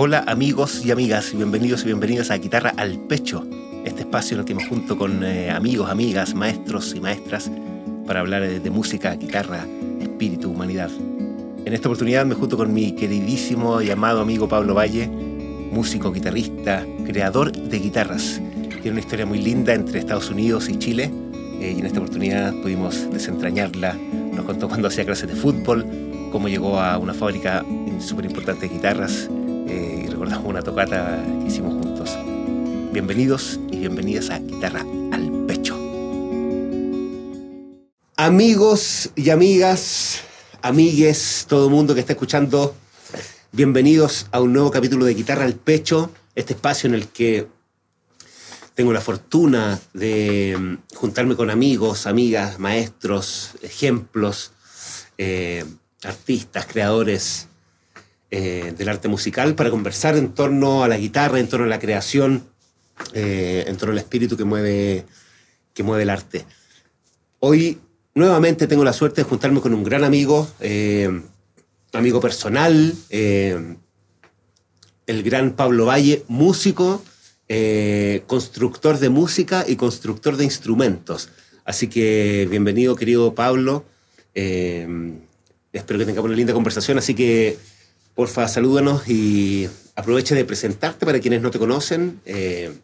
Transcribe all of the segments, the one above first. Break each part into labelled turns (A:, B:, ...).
A: Hola amigos y amigas, bienvenidos y bienvenidas a Guitarra al Pecho, este espacio en el que me junto con eh, amigos, amigas, maestros y maestras para hablar de, música, guitarra, espíritu, humanidad. En esta oportunidad me junto con mi queridísimo y amado amigo Pablo Valle, músico, guitarrista, creador de guitarras. Tiene una historia muy linda entre Estados Unidos y Chile eh, y en esta oportunidad pudimos desentrañarla. Nos contó cuando hacía clases de fútbol, cómo llegó a una fábrica súper importante de guitarras una tocata que hicimos juntos. Bienvenidos y bienvenidas a Guitarra al Pecho. Amigos y amigas, amigues, todo el mundo que está escuchando, bienvenidos a un nuevo capítulo de Guitarra al Pecho, este espacio en el que tengo la fortuna de mm, juntarme con amigos, amigas, maestros, ejemplos, eh, artistas, creadores eh, del arte musical para conversar en torno a la guitarra, en torno a la creación, eh, en torno al espíritu que mueve, que mueve el arte. Hoy nuevamente tengo la suerte de juntarme con un gran amigo, eh, amigo personal, el gran Pablo Valle, músico, constructor de música y constructor de instrumentos. Así que bienvenido, querido Pablo. Espero que tengamos una linda conversación. Así que, porfa, salúdanos y aproveche de presentarte para quienes no te conocen. eh,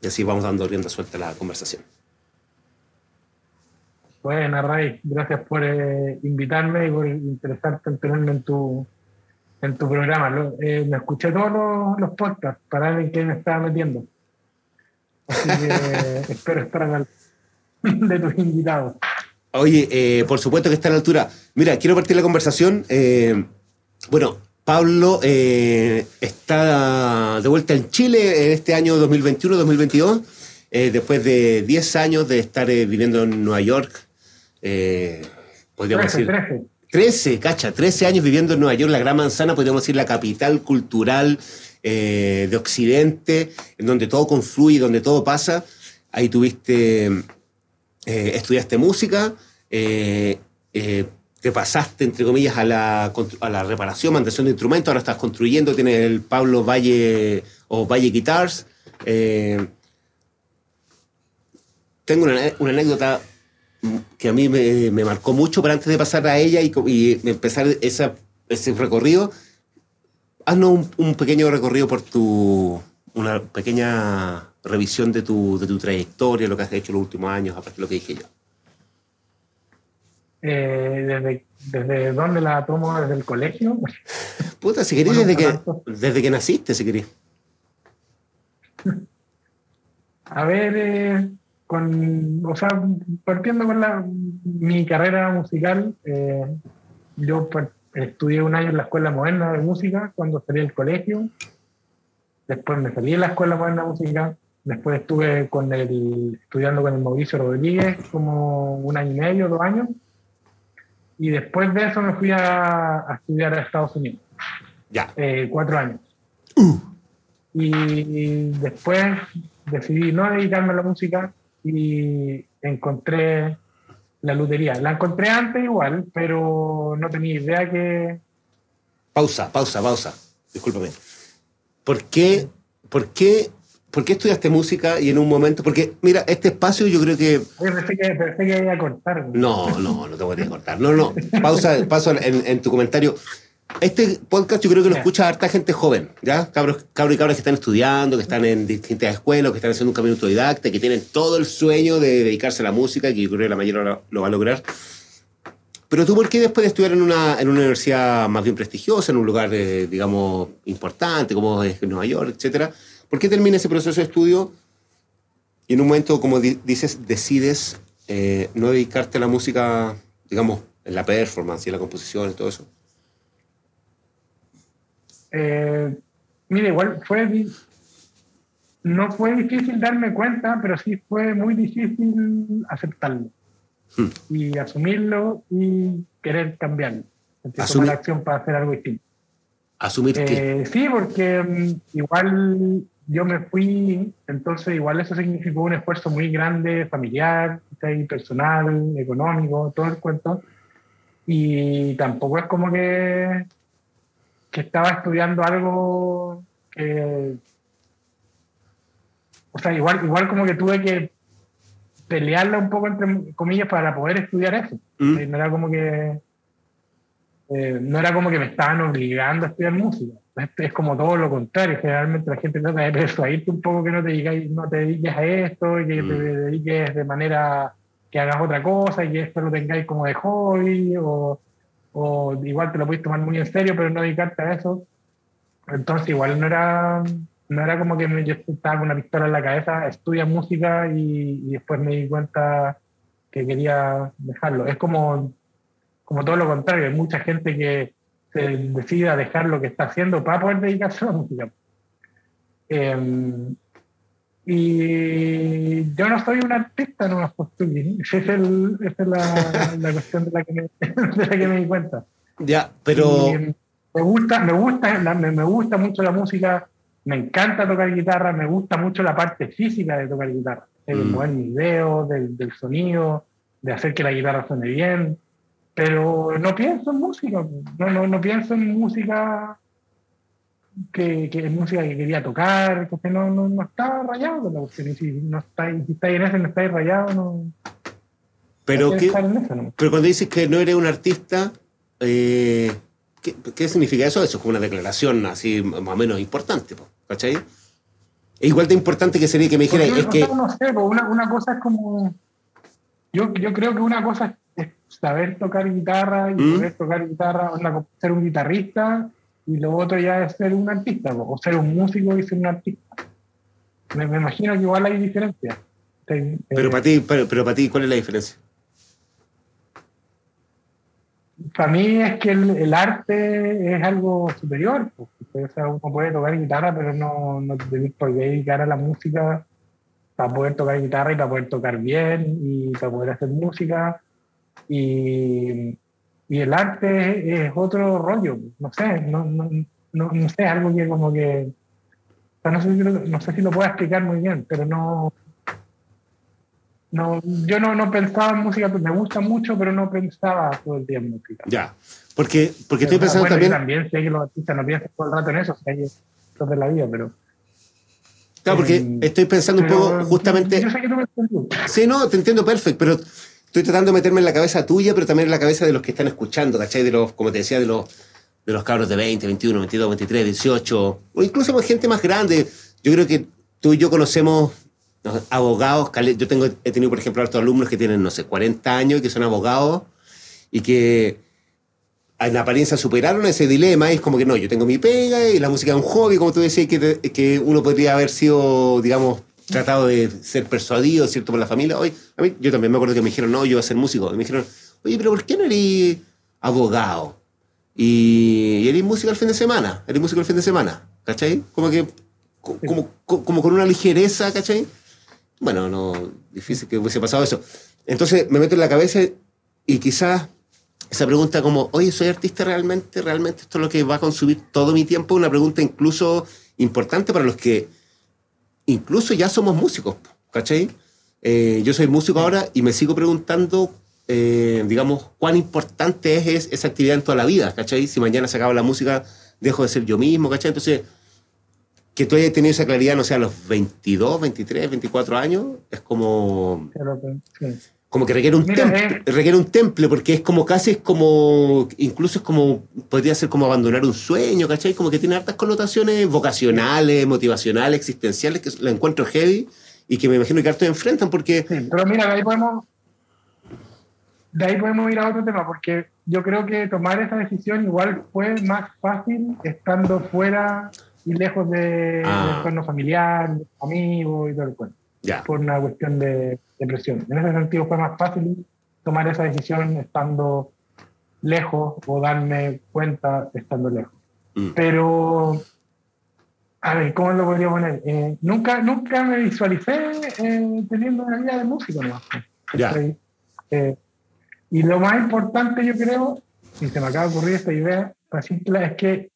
A: y así vamos dando rienda suelta a la conversación.
B: Bueno, Ray, gracias por eh, invitarme y por interesarte en tenerme en tu, en tu programa. Lo- eh, me escuché todos los, los podcasts para ver en qué me estaba metiendo. Así que espero estar al de tus invitados.
A: Oye, eh, por supuesto que está a la altura. Mira, quiero partir la conversación. bueno, Pablo eh, está de vuelta en Chile en este año 2021-2022, eh, después de 10 años de estar eh, viviendo en Nueva York. Podríamos
B: 13,
A: decir.
B: 13.
A: 13, cacha, 13 años viviendo en Nueva York, la Gran Manzana, podríamos decir la capital cultural eh, de Occidente, en donde todo confluye, donde todo pasa. Ahí tuviste, eh, estudiaste música, eh, te pasaste, entre comillas, a la, a la reparación, mantención de instrumentos, ahora estás construyendo, tienes el Pablo Valle o Valle Guitars. eh, tengo una, una anécdota que a mí me, me marcó mucho, pero antes de pasar a ella y, y empezar esa, ese recorrido, haznos un, un pequeño recorrido por tu, una pequeña revisión de tu, de tu trayectoria, lo que has hecho en los últimos años, aparte de lo que dije yo.
B: Eh, desde, ¿Desde dónde la tomo? ¿Desde el colegio?
A: Puta, si querés,
B: Bueno,
A: desde, que,
B: tanto.
A: desde que naciste, si querés.
B: A ver, eh, con, o sea, partiendo con la, mi carrera musical, eh, yo par- estudié un año en la Escuela Moderna de Música cuando salí del colegio. Después me salí de la Escuela Moderna de Música. Después estuve con el, estudiando con el Mauricio Rodríguez como un año y medio, dos años. Y después de eso me fui a, a estudiar a Estados Unidos
A: Ya.
B: eh, cuatro años. Y después decidí no dedicarme a la música y encontré la lutería. La encontré antes igual, pero no tenía idea que...
A: Pausa, pausa, pausa. Discúlpame. ¿Por qué, por qué, por qué estudiaste música y en un momento? Porque, mira, este espacio yo creo que
B: pensé que, pensé que iba a cortar.
A: No, no, no te voy a cortar. No, no. Pausa, paso en, en tu comentario. Este podcast yo creo que lo escucha harta gente joven, ¿ya? Cabros, cabros y cabras que están estudiando, que están en distintas escuelas, que están haciendo un camino autodidacta, que tienen todo el sueño de dedicarse a la música, que yo creo que la mayoría lo, lo va a lograr. Pero tú, ¿por qué después de estudiar en una, en una universidad más bien prestigiosa, en un lugar, eh, digamos, importante, como es Nueva York, etcétera, ¿por qué termina ese proceso de estudio y en un momento, como di- dices, decides eh, no dedicarte a la música, digamos, en la performance y la composición y todo eso?
B: Eh, mira, igual fue... No fue difícil darme cuenta, pero sí fue muy difícil aceptarlo.
A: Hmm.
B: Y asumirlo y querer cambiarlo. Entonces, tomar acción para hacer algo distinto.
A: Asumir.
B: Eh, sí, porque mm, igual yo me fui, entonces igual eso significó un esfuerzo muy grande, familiar, personal, económico, todo el cuento. Y tampoco es como que que estaba estudiando algo que, o sea, igual, igual como que tuve que pelearla un poco entre comillas para poder estudiar eso. Mm. No era como que eh, no era como que me estaban obligando a estudiar música. Es, como todo lo contrario. Generalmente la gente trata de persuadirte un poco que no te, digas, no te dediques a esto y que te mm. dediques de manera que hagas otra cosa y que esto lo tengáis como de hobby o, o igual te lo puedes tomar muy en serio pero no dedicarte a eso. Entonces igual no era no era como que yo estaba con una pistola en la cabeza, estudia música y, después me di cuenta que quería dejarlo. Es como, como todo lo contrario, hay mucha gente que se decide a dejar lo que está haciendo para poder dedicarse a la música. Em, y yo no soy un artista, no me Esa es, el, esa es la, la, cuestión de la, que me, de la que me di cuenta.
A: Ya, pero...
B: me gusta, me gusta, me, me gusta mucho la música me encanta tocar guitarra, me gusta mucho la parte física de tocar guitarra, de mm. mover mis dedos, del, sonido, de hacer que la guitarra suene bien, pero no pienso en música, no, no, no pienso en música que, que es música que quería tocar, porque no, no, no estaba rayado con la cuestión, si no estáis, si estáis en eso, no estáis rayado, no...
A: Pero, que, pero cuando dices que no eres un artista, eh, ¿Qué, significa eso? Eso es como una declaración así más o menos importante, ¿cachai? Es igual de importante que sería que me dijera, es que...
B: No sé, una, una, cosa es como... Yo, yo creo que una cosa es saber tocar guitarra y ¿Mm? poder tocar guitarra, ser un guitarrista, y lo otro ya es ser un artista, o ser un músico y ser un artista. Me, imagino que igual hay diferencias.
A: Pero para ti, pero, pero para ti, ¿cuál es la diferencia?
B: para mí es que el, arte es algo superior. Pues, uno puede tocar guitarra, pero no, no te por qué dedicar a la música para poder tocar guitarra y para poder tocar bien y para poder hacer música. Y, y el arte es, otro rollo. No sé, no, no, no, no sé, algo que como que... no, sé, no sé si lo puedo explicar muy bien, pero no, no, yo no, no pensaba en música, me gusta mucho, pero no pensaba todo el día en música.
A: Ya, porque, porque estoy pensando también...
B: también sé que los artistas no piensan todo el rato en eso, o sea, es de la vida, pero...
A: Claro, porque eh, estoy pensando un poco justamente... Yo sé que no me Sí, no, te entiendo perfecto, pero estoy tratando de meterme en la cabeza tuya, pero también en la cabeza de los que están escuchando, ¿cachai? De los, como te decía, de los, de los cabros de 20, 21, 22, 23, 18, o incluso gente más grande. Yo creo que tú y yo conocemos abogados, yo tengo, he tenido, por ejemplo, otros alumnos que tienen, no sé, 40 años y que son abogados y que en apariencia superaron ese dilema y es como que no, yo tengo mi pega y la música es un hobby, como tú decías, que, que uno podría haber sido, digamos, tratado de ser persuadido, ¿cierto?, por la familia. Hoy, a mí, yo también me acuerdo que me dijeron, no, yo voy a ser músico. me dijeron, oye, pero ¿por qué no eres abogado? Y, y eres músico el fin de semana, eres músico el fin de semana, ¿cachai? Como que, como, como con una ligereza, ¿cachai? bueno, no, difícil que hubiese pasado eso. Entonces me meto en la cabeza y quizás esa pregunta como, oye, ¿soy artista realmente? ¿Realmente esto es lo que va a consumir todo mi tiempo? Una pregunta incluso importante para los que incluso ya somos músicos, ¿cachai? Eh, yo soy músico ahora y me sigo preguntando, eh, digamos, cuán importante es, esa actividad en toda la vida, ¿cachai? Si mañana se acaba la música, dejo de ser yo mismo, ¿cachai? Entonces que tú hayas tenido esa claridad, no sé, a los 22, 23, 24 años, es como... Como que requiere un, temple, eh. requiere un temple, porque es como casi, es como, incluso es como, podría ser como abandonar un sueño, ¿cachai? Como que tiene hartas connotaciones vocacionales, motivacionales, existenciales, que la encuentro heavy y que me imagino que hartos enfrentan, porque...
B: Sí, pero mira, de ahí podemos... De ahí podemos ir a otro tema, porque yo creo que tomar esa decisión igual fue más fácil estando fuera y lejos de, ah. entorno familiar, amigos y todo el cuento. Por una cuestión de, presión. En ese sentido fue más fácil tomar esa decisión estando lejos o darme cuenta estando lejos. Mm. Pero, a ver, ¿cómo lo podría poner? Eh, nunca, nunca me visualicé eh, teniendo una vida de músico, ¿no? Eh, y lo más importante, yo creo, y se me acaba de ocurrir esta idea, es que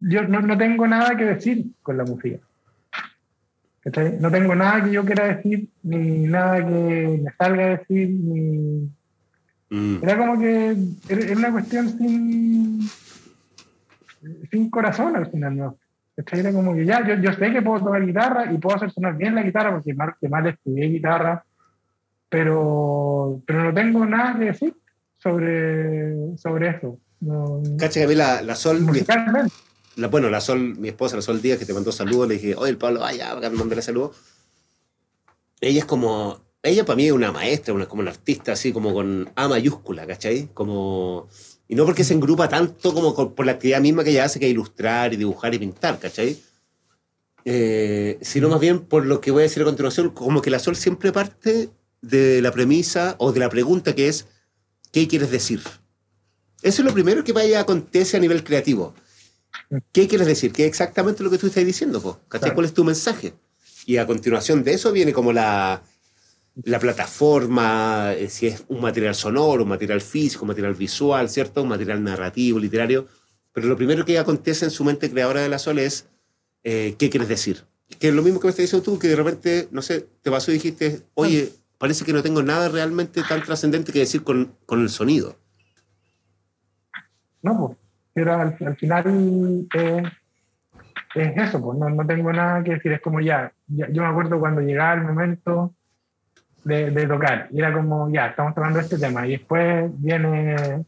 B: yo no, no, tengo nada que decir con la música. No tengo nada que yo quiera decir, ni nada que me salga a decir, ni... Mm. Era como que era una cuestión sin... sin corazón al final, ¿no? Era como que ya, yo, yo sé que puedo tocar guitarra y puedo hacer sonar bien la guitarra porque más que mal estudié guitarra, pero, pero no tengo nada que decir sobre, sobre eso. No,
A: Cacha que a mí la, la Sol, mi, la, bueno, la Sol, mi esposa, la Sol Díaz, que te mandó saludos, le dije, oye, el Pablo, vaya, acá me mandarle saludos. Ella es como, ella para mí es una maestra, una, como una artista así, como con A mayúscula, ¿cachai? Como y no porque se engrupa tanto como por la actividad misma que ella hace, que ilustrar y dibujar y pintar, ¿cachai? Eh, sino más bien por lo que voy a decir a continuación, como que la Sol siempre parte de la premisa o de la pregunta que es, ¿qué quieres decir? Eso es lo primero que vaya a acontecer a nivel creativo. ¿Qué quieres decir? ¿Qué es exactamente lo que tú estás diciendo? ¿Cachai? ¿Cuál es tu mensaje? Y a continuación de eso viene como la, la plataforma, eh, si es un material sonoro, un material físico, un material visual, ¿cierto? Un material narrativo, literario. Pero lo primero que acontece en su mente creadora de la Sol es, eh, ¿qué quieres decir? Que es lo mismo que me estás diciendo tú, que de repente, no sé, te pasó y dijiste, oye, parece que no tengo nada realmente tan trascendente que decir con, con, el sonido.
B: No, pero al, final eh, es eso, pues no, no, tengo nada que decir, es como ya, ya, yo me acuerdo cuando llegaba el momento de, tocar. Y era como, ya, estamos tocando este tema. Y después viene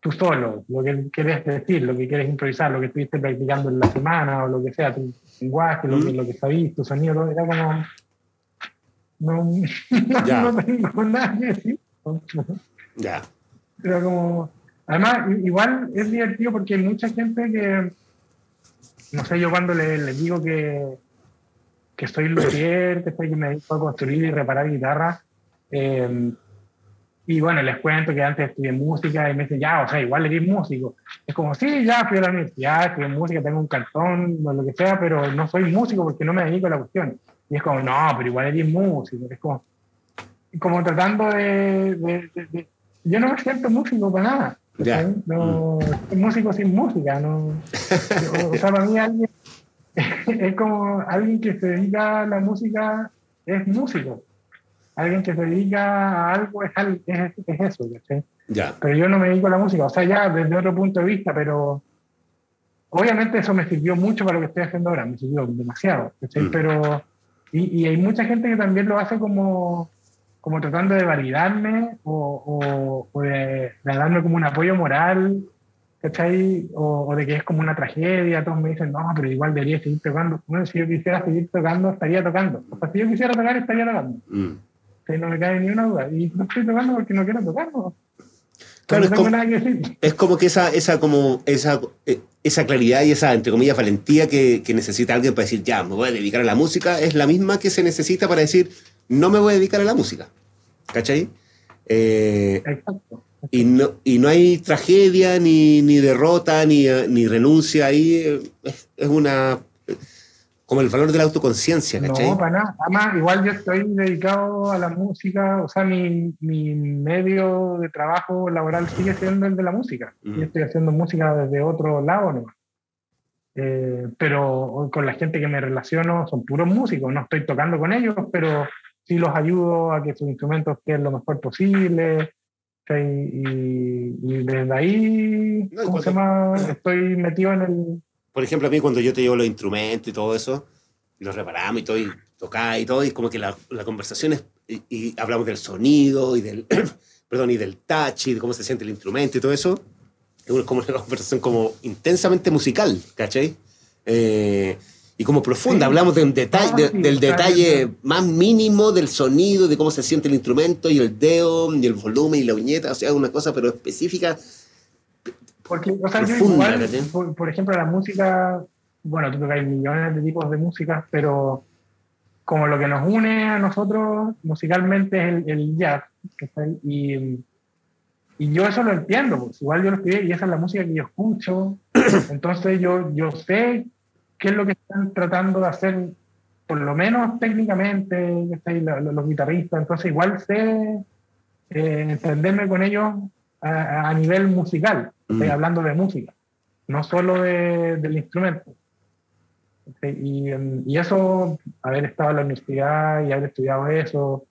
B: tú solo, lo que quieres decir, lo que quieres improvisar, lo que estuviste practicando en la semana o lo que sea, tu lenguaje, lo, que, lo que sabís, tu sonido, todo, era como. No, no tengo nada que decir.
A: Ya.
B: Era como. Además, igual es divertido porque hay mucha gente que. No sé, yo cuando les le digo que que soy luthier, que, estoy, que me dedico a construir y reparar guitarras. Eh, y bueno, les cuento que antes estudié música y me dicen, ya, o sea, igual eres músico. Es como, sí, ya fui a la universidad, estudié música, tengo un cartón, o lo que sea, pero no soy músico porque no me dedico a la cuestión. Y es como, no, pero igual eres músico. Es como, como tratando de, Yo no me siento músico para nada. No, soy músico sin música. No, o sea, para mí alguien es como alguien que se dedica a la música es músico. Alguien que se dedica a algo es, es, es eso,
A: Ya.
B: Pero yo no me dedico a la música, o sea, ya desde otro punto de vista, pero obviamente eso me sirvió mucho para lo que estoy haciendo ahora, me sirvió demasiado, mm. Pero, y, y, hay mucha gente que también lo hace como, como tratando de validarme o, o, de, de, darme como un apoyo moral ¿cachai? O, de que es como una tragedia, todos me dicen, no, pero igual debería seguir tocando. Bueno, si yo quisiera seguir tocando, estaría tocando. O sea, si yo quisiera tocar, estaría tocando. Mm. no me cae ni una duda. Y no estoy tocando porque no quiero tocar,
A: Claro, es, como, es como que esa, esa, como esa, eh, esa claridad y esa, entre comillas, valentía que, que, necesita alguien para decir, ya, me voy a dedicar a la música, es la misma que se necesita para decir, no me voy a dedicar a la música. ¿Cachai? Eh, Exacto. Y no, y no hay tragedia, ni, ni derrota, ni, ni, renuncia ahí. Es, es, una. como el valor de la autoconciencia, ¿cachai?
B: No, para nada. Además, igual yo estoy dedicado a la música, o sea, mi, mi medio de trabajo laboral sigue siendo el de la música. Yo estoy haciendo música desde otro lado ¿no? Eh, pero con la gente que me relaciono son puros músicos, no estoy tocando con ellos, pero sí los ayudo a que sus instrumentos queden lo mejor posible y, desde ahí, ¿cómo se llama? Estoy metido en el...
A: Por ejemplo, a mí cuando yo te llevo los instrumentos y todo eso, y los reparamos y todo, y tocamos y todo, y como que la, la conversación es, y, hablamos del sonido y del, perdón, y del touch y de cómo se siente el instrumento y todo eso, es como una conversación como intensamente musical, ¿cachai? Eh, y como profunda. Hablamos de un detalle, ah, del detalle más mínimo del sonido, de cómo se siente el instrumento y el dedo y el volumen y la uñeta, o sea, una cosa pero específica.
B: Porque, o sea, profunda, yo igual, por, ejemplo, la música, bueno, tú hay millones de tipos de música, pero como lo que nos une a nosotros musicalmente es el, jazz, y, y yo eso lo entiendo, pues igual yo lo estudié y esa es la música que yo escucho, entonces yo, yo sé qué es lo que están tratando de hacer, por lo menos técnicamente, los, guitarristas, entonces igual sé eh, entenderme con ellos a, nivel musical, estoy mm. hablando de música, no solo del instrumento. Y, y, eso, haber estado en la universidad y haber estudiado eso,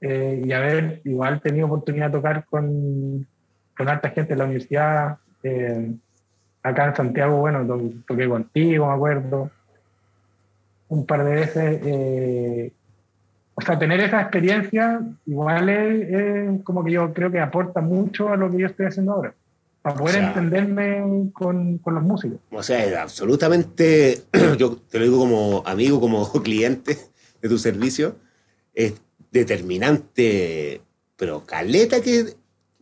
B: eh, y haber igual tenido oportunidad de tocar con, con alta gente en la universidad, eh, acá en Santiago, bueno, toqué contigo, me acuerdo, un par de veces. Eh, o sea, tener esa experiencia igual es, como que yo creo que aporta mucho a lo que yo estoy haciendo ahora, para poder entenderme con, con, los músicos.
A: O sea, es absolutamente, yo te lo digo como amigo, como cliente de tu servicio, es determinante, pero caleta que,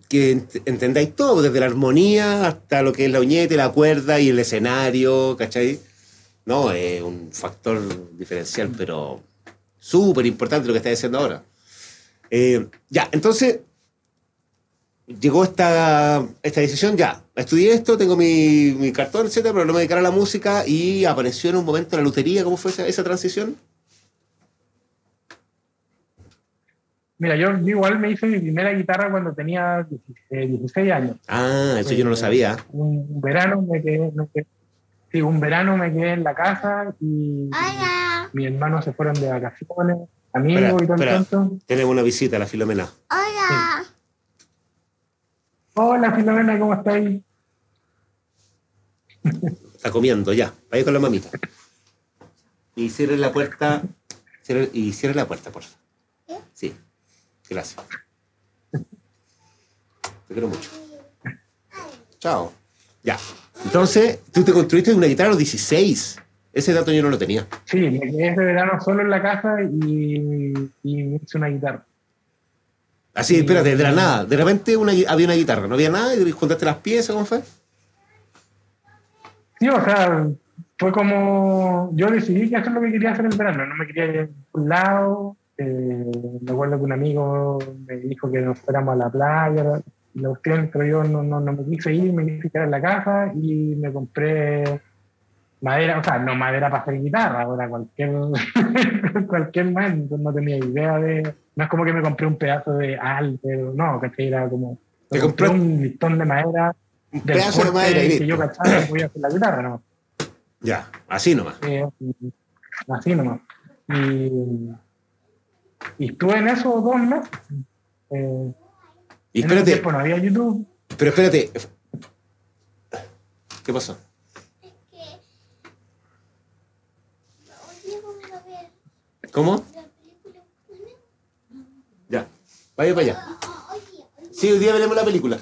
A: que entendáis todo, desde la armonía hasta lo que es la uñete, la cuerda y el escenario, ¿cachai? No, es un factor diferencial, pero súper importante lo que estás diciendo ahora. Eh, ya, entonces, llegó esta, esta decisión, ya, estudié esto, tengo mi, mi cartón, etcétera, pero no me dedicar a la música y apareció en un momento la lutería, ¿cómo fue esa, esa transición?
B: Mira, yo, igual me hice mi primera guitarra cuando tenía 16, eh, años.
A: Ah, eso yo no lo eh, sabía.
B: Un, verano me quedé, sí, un verano me quedé en la casa y, mi hermano se fueron de vacaciones, amigos y todo tanto.
A: Tenemos una visita a la Filomena.
C: Hola.
B: Hola Filomena, ¿cómo estáis?
A: Está comiendo ya. Vaya con la mamita. Y cierre la puerta. y cierre la puerta, por favor. Sí. Gracias. Te quiero mucho. Chao. Ya. Entonces, tú te construiste una guitarra a los 16. Ese dato yo no lo tenía.
B: Sí, me quedé ese verano solo en la casa y, y hice una guitarra.
A: Así, espérate, de la nada. De repente había una guitarra, no había nada y juntaste las piezas, ¿cómo fue?
B: Sí, o sea, fue como. Yo decidí que es lo que quería hacer el verano. No me quería ir a un lado, eh, me acuerdo que un amigo me dijo que nos fuéramos a la playa, la cuestión, pero yo no, no, no, me quise ir, me quise quedar en la casa y me compré madera, o sea, no madera para hacer guitarra, ahora cualquier, cualquier man, no tenía idea de, no es como que me compré un pedazo de alter, no, que era como,
A: me compré
B: un listón de madera,
A: un pedazo de madera y
B: que yo cachaba voy a hacer la guitarra, ¿no?
A: Ya, así nomás.
B: Eh, así nomás. Y y estuve en eso dos meses. Eh,
A: y espérate.
B: tiempo no había YouTube.
A: Pero espérate. ¿Qué pasó? Es que. ¿Cómo? Ya. Vaya para allá. Sí, hoy día veremos la película.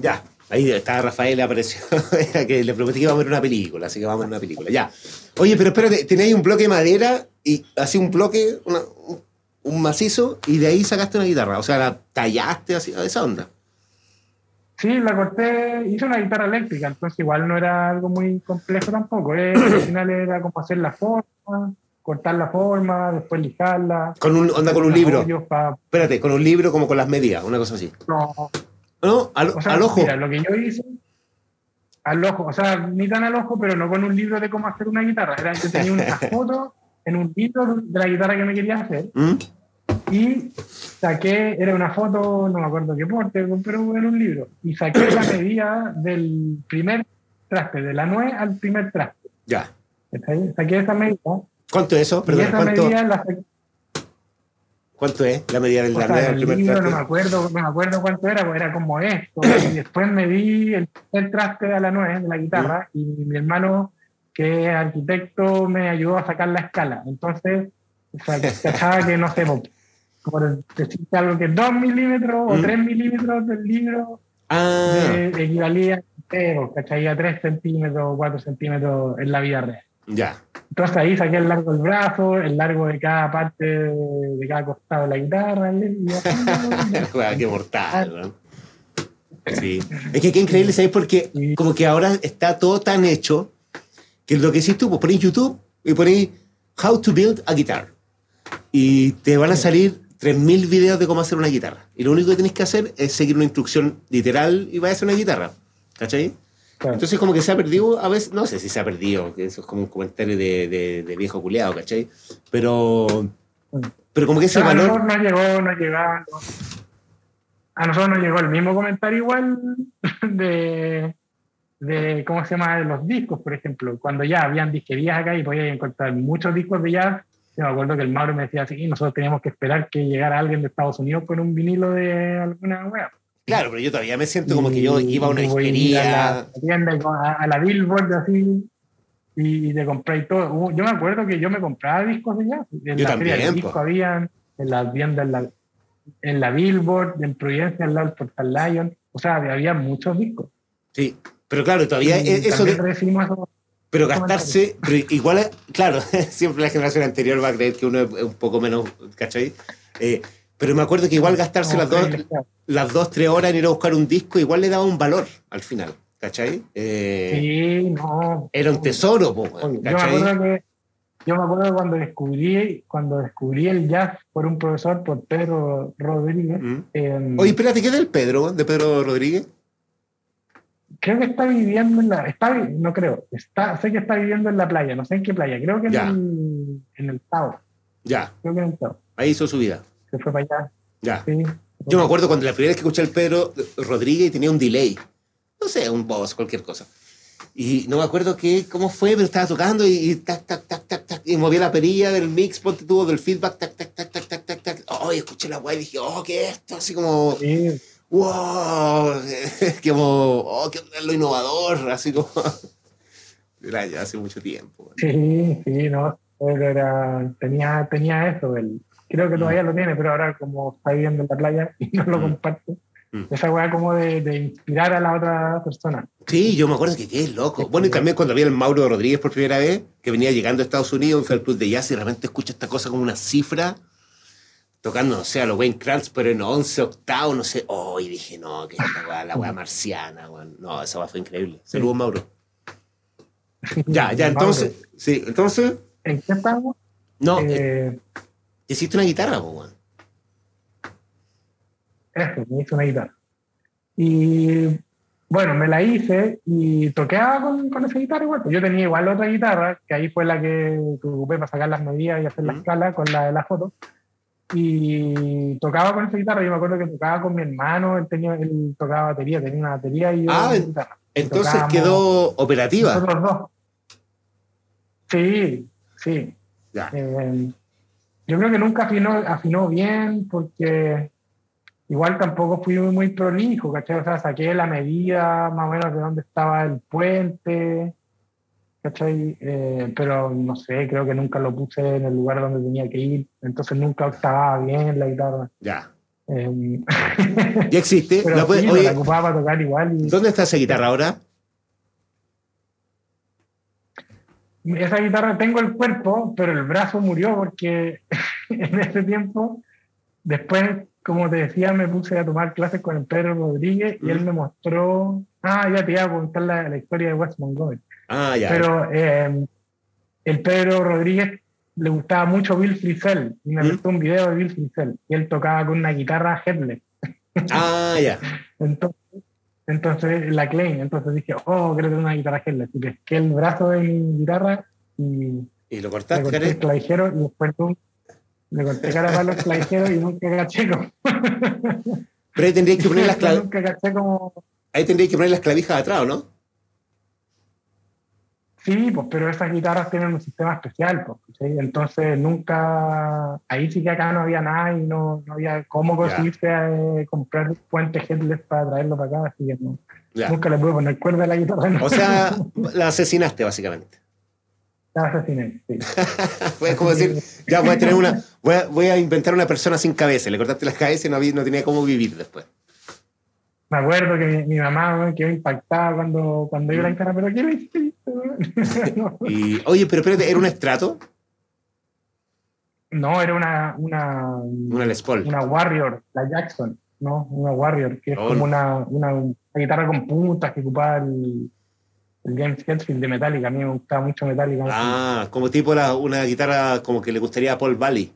A: Ya. Ahí está Rafael, apareció, que le prometí que iba a ver una película, así que vamos a ver una película. Ya. Oye, pero espérate, tenéis un bloque de madera y así un bloque, un macizo, y de ahí sacaste una guitarra. O sea, la tallaste así, a esa onda.
B: Sí, la corté, hice una guitarra eléctrica, entonces igual no era algo muy complejo tampoco. ¿eh? Al final era como hacer la forma, cortar la forma, después lijarla.
A: Con un, onda con un libro. Espérate, con un libro como con las medias, una cosa así.
B: No.
A: No, al, ojo.
B: Mira, lo que yo hice, al ojo, o sea, ni tan al ojo, pero no con un libro de cómo hacer una guitarra. Era que tenía una foto en un libro de la guitarra que me quería hacer. ¿Mm? Y saqué, era una foto, no me acuerdo qué porte, pero en un libro. Y saqué la medida del primer traste, de la nuez al primer traste.
A: Ya.
B: Saqué esa medida.
A: ¿Cuánto es eso? Perdón, ¿cuánto? ¿Cuánto es la medida del
B: o sea, el primer libro, traste? No me, acuerdo, no me acuerdo cuánto era, porque era como esto. y después me di el, el traste de la nuez, de la guitarra, ¿Mm? y mi hermano que arquitecto me ayudó a sacar la escala. Entonces, o sea, cachaba que no sé, como decirte algo que 2 milímetros o 3 ¿Mm? milímetros del libro
A: ah.
B: equivalía a ¿cachai? A 3 centímetros o 4 centímetros en la vida real.
A: Ya.
B: Entonces ahí saqué el largo del brazo, el largo de cada parte de cada costado de la guitarra.
A: Y ¡Qué mortal! ¿no? Sí. Es que qué increíble, ¿sabes? Porque como que ahora está todo tan hecho que lo que hiciste tú, pues ponéis YouTube y ponéis How to Build a Guitar. Y te van a salir 3.000 videos de cómo hacer una guitarra. Y lo único que tienes que hacer es seguir una instrucción literal y vas a hacer una guitarra. ¿Cachai? Entonces como que se ha perdido, a veces, no sé si se ha perdido, que eso es como un comentario de, de, viejo culeado, ¿cachai? Pero, pero como que ese valor...
B: A nosotros no llegó, no llegaba. A nosotros nos llegó el mismo comentario igual de, de, ¿cómo se llama?, de los discos, por ejemplo. Cuando ya habían disquerías acá y podías encontrar muchos discos de jazz, yo me acuerdo que el Mauro me decía así, nosotros teníamos que esperar que llegara alguien de Estados Unidos con un vinilo de alguna web.
A: Claro, pero yo todavía me siento como que yo iba a una disquería.
B: A la tienda, a, la Billboard, así, y, te compré todo. Yo me acuerdo que yo me compraba discos de jazz. En
A: yo
B: la
A: también,
B: feria discos habían, en las tiendas, en la, en la Billboard, en Providencia, al lado del Portal Lion. O sea, había muchos discos.
A: Sí, pero claro, todavía eso, de, Pero gastarse, pero igual, claro, siempre la generación anterior va a creer que uno es un poco menos, ¿cachai? Eh, pero me acuerdo que igual gastarse las, dos, las dos, tres horas en ir a buscar un disco, igual le daba un valor al final, ¿cachai?
B: Eh, sí, no.
A: Era un tesoro, po,
B: Yo me acuerdo que yo me acuerdo cuando descubrí, cuando descubrí el jazz por un profesor, por Pedro Rodríguez. Mm.
A: Em, Oye, espérate, ¿qué es del Pedro, de Pedro Rodríguez?
B: Creo que está viviendo en la. Está, no creo. Está, sé que está viviendo en la playa, no sé en qué playa. Creo que en el, en el
A: Ya.
B: Creo que en el
A: Ahí hizo su vida
B: se fue para allá.
A: Ya. Yo me acuerdo cuando la primera vez que escuché al Pedro Rodríguez tenía un delay. No sé, un boss, cualquier cosa. Y no me acuerdo qué, cómo fue, pero estaba tocando y, tac, tac, tac, tac, tac, y movía la perilla del mix, ponte tuvo del feedback, tac, tac, tac, tac, tac, tac, tac. Oh, y escuché la guay y dije, oh, ¿qué es esto? Así como, sí. Wow, como, oh, qué lo innovador, así como, era ya hace mucho tiempo.
B: Sí, sí, no, era, tenía, tenía eso, el, creo que todavía lo tiene, pero ahora como está viviendo en la playa y no lo mm. comparte. Mm. Esa weá como de, inspirar a la otra persona.
A: Sí, yo me acuerdo que qué loco. Bueno, y también cuando vi al Mauro Rodríguez por primera vez, que venía llegando a Estados Unidos, fue al club de jazz y realmente escucha esta cosa como una cifra, tocando, no sé, a los Wayne Krantz, pero en 11 octavos, no sé. Oh, y dije, no, que esta weá, la weá marciana, weá. No, esa weá fue increíble. Saludos, Mauro. ya, ya, entonces, sí, entonces.
B: ¿En qué estamos?
A: No, eh, eh hiciste una guitarra, pues,
B: Eso, me hice una guitarra. Y bueno, me la hice y toqueaba con, con esa guitarra igual. Pues yo tenía igual otra guitarra, que ahí fue la que, ocupé para sacar las medidas y hacer la escala con la de la foto. Y tocaba con esa guitarra. Yo me acuerdo que tocaba con mi hermano, él, tenía, él tocaba batería, tenía una batería y yo
A: ah,
B: guitarra.
A: Entonces quedó operativa.
B: Nosotros dos. Sí, sí. Ya. Eh, yo creo que nunca afinó, afinó bien porque igual tampoco fui muy, prolijo, ¿cachai? O sea, saqué la medida más o menos de dónde estaba el puente, ¿cachai? Eh, pero no sé, creo que nunca lo puse en el lugar donde tenía que ir, entonces nunca octavaba bien la guitarra.
A: Ya. Eh, ya existe.
B: Pero sí, la ocupaba para tocar igual.
A: ¿Dónde está esa guitarra ahora?
B: esa guitarra tengo el cuerpo, pero el brazo murió porque en ese tiempo, después, como te decía, me puse a tomar clases con el Pedro Rodríguez y él me mostró, ah, ya te iba a contar la, historia de West Montgomery.
A: Ah, ya.
B: Pero eh, el Pedro Rodríguez le gustaba mucho Bill Frisell y me gustó un video de Bill Frisell y él tocaba con una guitarra headless.
A: Ah, ya.
B: Entonces, entonces, la Klein, entonces dije, oh, quiero tener una guitarra. Así que que el brazo de mi guitarra y.
A: Y lo cortaste,
B: le corté el clavijero y después tú, le corté cara para los clavijeros y nunca caché como.
A: Pero ahí tendrías que poner las clavijas. Ahí tendrías que poner las clavijas atrás, ¿no?
B: Sí, pues, pero esas guitarras tienen un sistema especial, pues, entonces nunca, ahí sí que acá no había nada y no, no había cómo conseguirse a, eh, comprar puentes headless para traerlo para acá, así que no, nunca le pude poner cuerda a la guitarra.
A: O sea, la asesinaste básicamente.
B: La asesiné, sí.
A: Fue como decir, ya voy a tener una, voy a, voy a, inventar una persona sin cabeza, le cortaste las cabezas y no, había, no tenía cómo vivir después
B: me acuerdo que mi, mamá quedó impactada cuando, cuando iba a la guitarra, pero ¿qué le hiciste?
A: y, oye, pero espérate, ¿era un estrato?
B: No, era una. Una,
A: una Les Paul.
B: Una Warrior, la Jackson, ¿no? Una Warrior, que es oh, como una, una, guitarra con puntas que ocupaba el, el James Hetfield de Metallica. A mí me gustaba mucho Metallica.
A: Ah, como tipo la, una guitarra como que le gustaría a Paul Valley.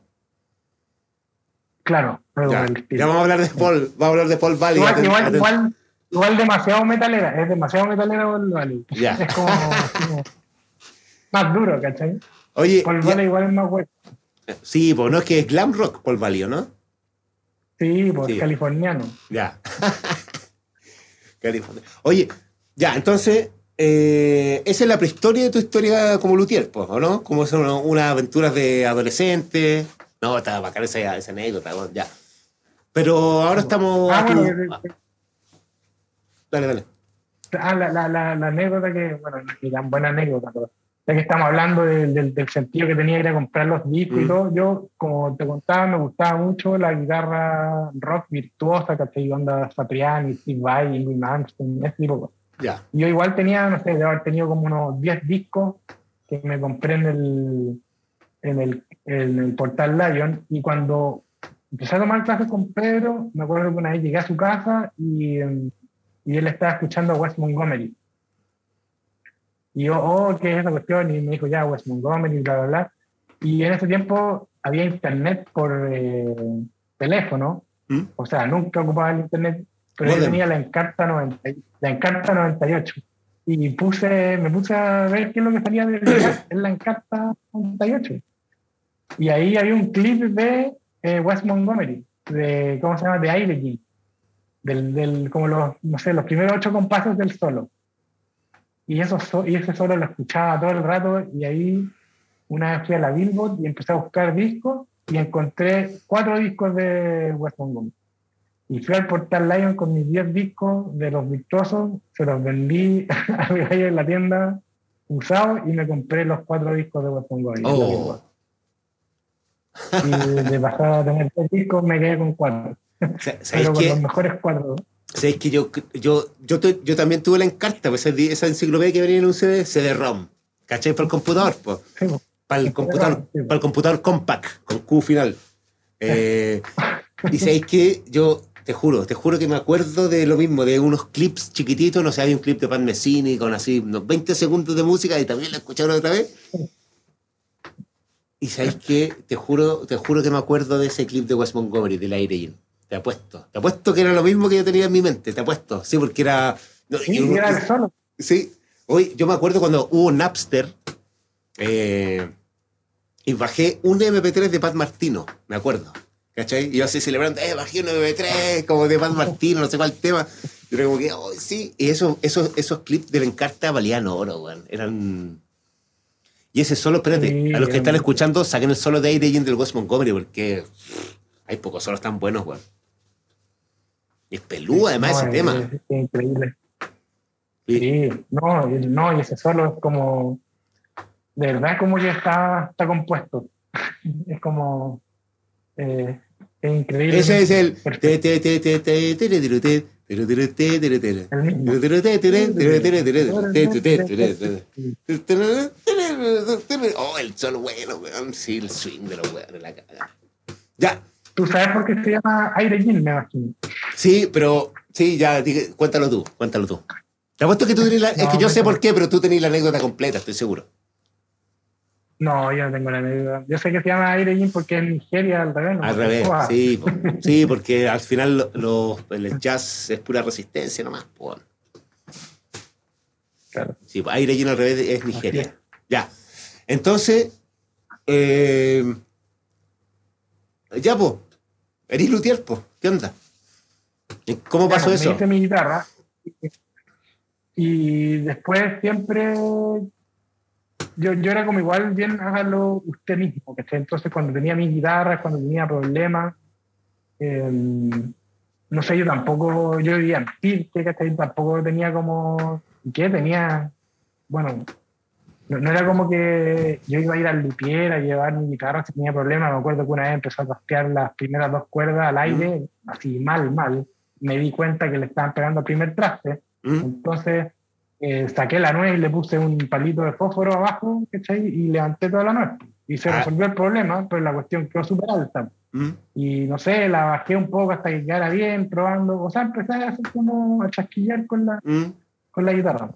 B: Claro,
A: ya, ya, vamos a hablar de Paul, vamos a hablar de Paul Valley.
B: Igual, igual, igual, demasiado metalera, es demasiado metalera Paul Valley.
A: Ya.
B: Es como, más duro, ¿cachai?
A: Oye,
B: Paul Valley igual es más bueno.
A: Sí, pues no es que es glam rock Paul Valley, ¿no?
B: Sí, pues sí. californiano.
A: Ya. California. Oye, ya, entonces, eh, esa es la prehistoria de tu historia como luthier, pues, ¿o no? Como son unas aventuras de adolescente. No, estaba bacán esa, esa anécdota, ya. Pero ahora estamos.
B: Ah, bueno,
A: Dale, dale.
B: Ah, la, la, la, la anécdota que, bueno, ni tan buena anécdota, pero ya que estamos hablando del, sentido que tenía ir a comprar los discos y
A: Mm.
B: todo, yo, como te contaba, me gustaba mucho la guitarra rock virtuosa, ¿cachai? Onda Satriani, Steve Vai, Louis Armstrong, ese tipo de cosas.
A: Ya.
B: Yo igual tenía, no sé, de haber tenido como unos 10 discos que me compré en el, en el, en el portal Lion y cuando empecé a tomar clases con Pedro, me acuerdo que una vez llegué a su casa y, y él estaba escuchando a Wes Montgomery. Y yo, oh, ¿qué es esa cuestión? Y me dijo, ya, Wes Montgomery, bla, bla, bla. Y en ese tiempo había internet por eh, teléfono,
A: ¿Mm?
B: o sea, nunca ocupaba el internet, pero yo tenía la Encarta, 90, la Encarta 98. Y puse, me puse a ver qué es lo que salía de en la Encarta 98. Y ahí había un clip de eh, Wes Montgomery, de, ¿cómo se llama? De Airegin. Del, del, como los, no sé, los primeros ocho compases del solo. Y, eso, so- y ese solo lo escuchaba todo el rato y ahí una vez fui a la Billboard y empecé a buscar discos y encontré cuatro discos de Wes Montgomery. Y fui al portal Lion con mis 10 discos de los virtuosos, se los vendí a mi gallo en la tienda usados y me compré los cuatro discos de Wes Montgomery.
A: Oh.
B: Y de pasar a tener tres discos me quedé con cuatro,
A: Sa- ¿Sabéis
B: pero con
A: qué?
B: los mejores cuatro.
A: ¿Sabéis que yo, yo, yo, yo también tuve la encarta, pues esa, esa enciclopedia que venía en un CD, CD-ROM. ¿Cachai? Para el computador, pues.
B: Sí.
A: Para el computador,
B: Sí.
A: para el computador compact, con Q final. Eh, y sabéis que yo te juro, te juro que me acuerdo de lo mismo, de unos clips chiquititos, no sé, hay un clip de Pan Messini con así unos 20 segundos de música y también lo escucharon otra vez. Y sabéis que te juro, te juro que me acuerdo de ese clip de Wes Montgomery, del aire In. Te apuesto. Te apuesto que era lo mismo que yo tenía en mi mente, te apuesto. Sí, porque era. no,
B: Sí,
A: y uno-
B: era el solo.
A: Sí. Hoy, yo me acuerdo cuando hubo Napster eh, y bajé un MP3 de Pat Martino, me acuerdo. ¿Cachai? Y yo así celebrando, eh, bajé un MP3 como de Pat Martino, no sé cuál tema. Y era como que, oh, sí. Y eso, esos, esos clips de la Encarta valían oro, weón. Eran. Y ese solo, espérate,
B: Sí,
A: a los que están escuchando, saquen el solo de Aire del West Montgomery, porque hay pocos solos tan buenos, weón. Y es peludo, además,
B: No,
A: ese
B: es-
A: tema.
B: es increíble. Sí, no, no, y ese solo es como, de verdad como que está, está compuesto. Es como, eh, es increíble.
A: Ese es el. Oh, el sol bueno, weón. Sí, el swing de los weones, la cagada. Ya.
B: Tú sabes por qué se llama Aire Gin, me imagino.
A: Sí, pero. Sí, ya, cuéntalo tú, cuéntalo tú. Te apuesto que tú tenés la. es que yo sé por qué, pero tú tenés la anécdota completa, estoy seguro.
B: No, yo no tengo la anécdota. Yo sé que se llama Aire Gin porque en Nigeria al revés. ¿no?
A: Al revés, sí, po. sí, porque al final lo- lo- el jazz es pura resistencia nomás, po.
B: claro.
A: Sí, aire lleno al revés es Nigeria.
B: es.
A: Ya. Entonces, eh, ya, pues, eres luthier, pues, ¿qué onda? ¿Y ¿Cómo pasó
B: Bueno,
A: eso?
B: Me hice mi guitarra. Y después siempre. Yo, yo era como igual, bien, hágalo usted mismo. ¿cachai? Entonces, cuando tenía mis guitarras, cuando tenía problemas, eh, no sé, yo tampoco. Yo vivía en Pirque, ¿cachai? Tampoco tenía como. ¿Qué? Tenía. Bueno, no, no era como que yo iba a ir al luthier a llevar mi guitarra si tenía problemas. Me acuerdo que una vez empezó a raspear las primeras dos cuerdas al aire, así mal, mal. Me di cuenta que le estaban pegando al primer traste.
A: ¿Mm?
B: Entonces eh, saqué la nuez y le puse un palito de fósforo abajo, ¿cachai? Y levanté toda la nuez. Y se
A: Ah.
B: resolvió el problema, pero la cuestión quedó súper alta.
A: ¿Mm?
B: Y no sé, la bajé un poco hasta que quedara bien, probando. O sea, empecé a hacer como a chasquillar con la,
A: ¿Mm?
B: con la guitarra.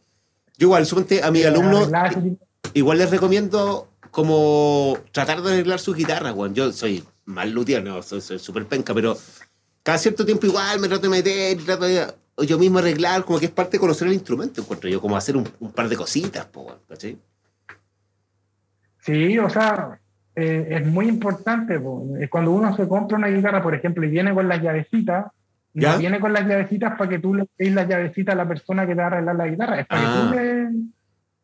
A: Yo igual, suponte a mis alumnos,
B: ese tipo-
A: igual les recomiendo como tratar de arreglar sus guitarras, weón. Yo soy mal luthier, no, soy súper penca, pero cada cierto tiempo igual me trato de meter, trato de yo mismo arreglar, como que es parte de conocer el instrumento, encuentro yo, como hacer un, un par de cositas, po.
B: Sí, o sea, eh, es muy importante. po. Es Cuando uno se compra una guitarra, por ejemplo, y viene con las llavecitas,
A: ¿Ya?
B: no viene con las llavecitas para que tú le des las llavecitas a la persona que te va a arreglar la guitarra, es para
A: Ah.
B: que tú le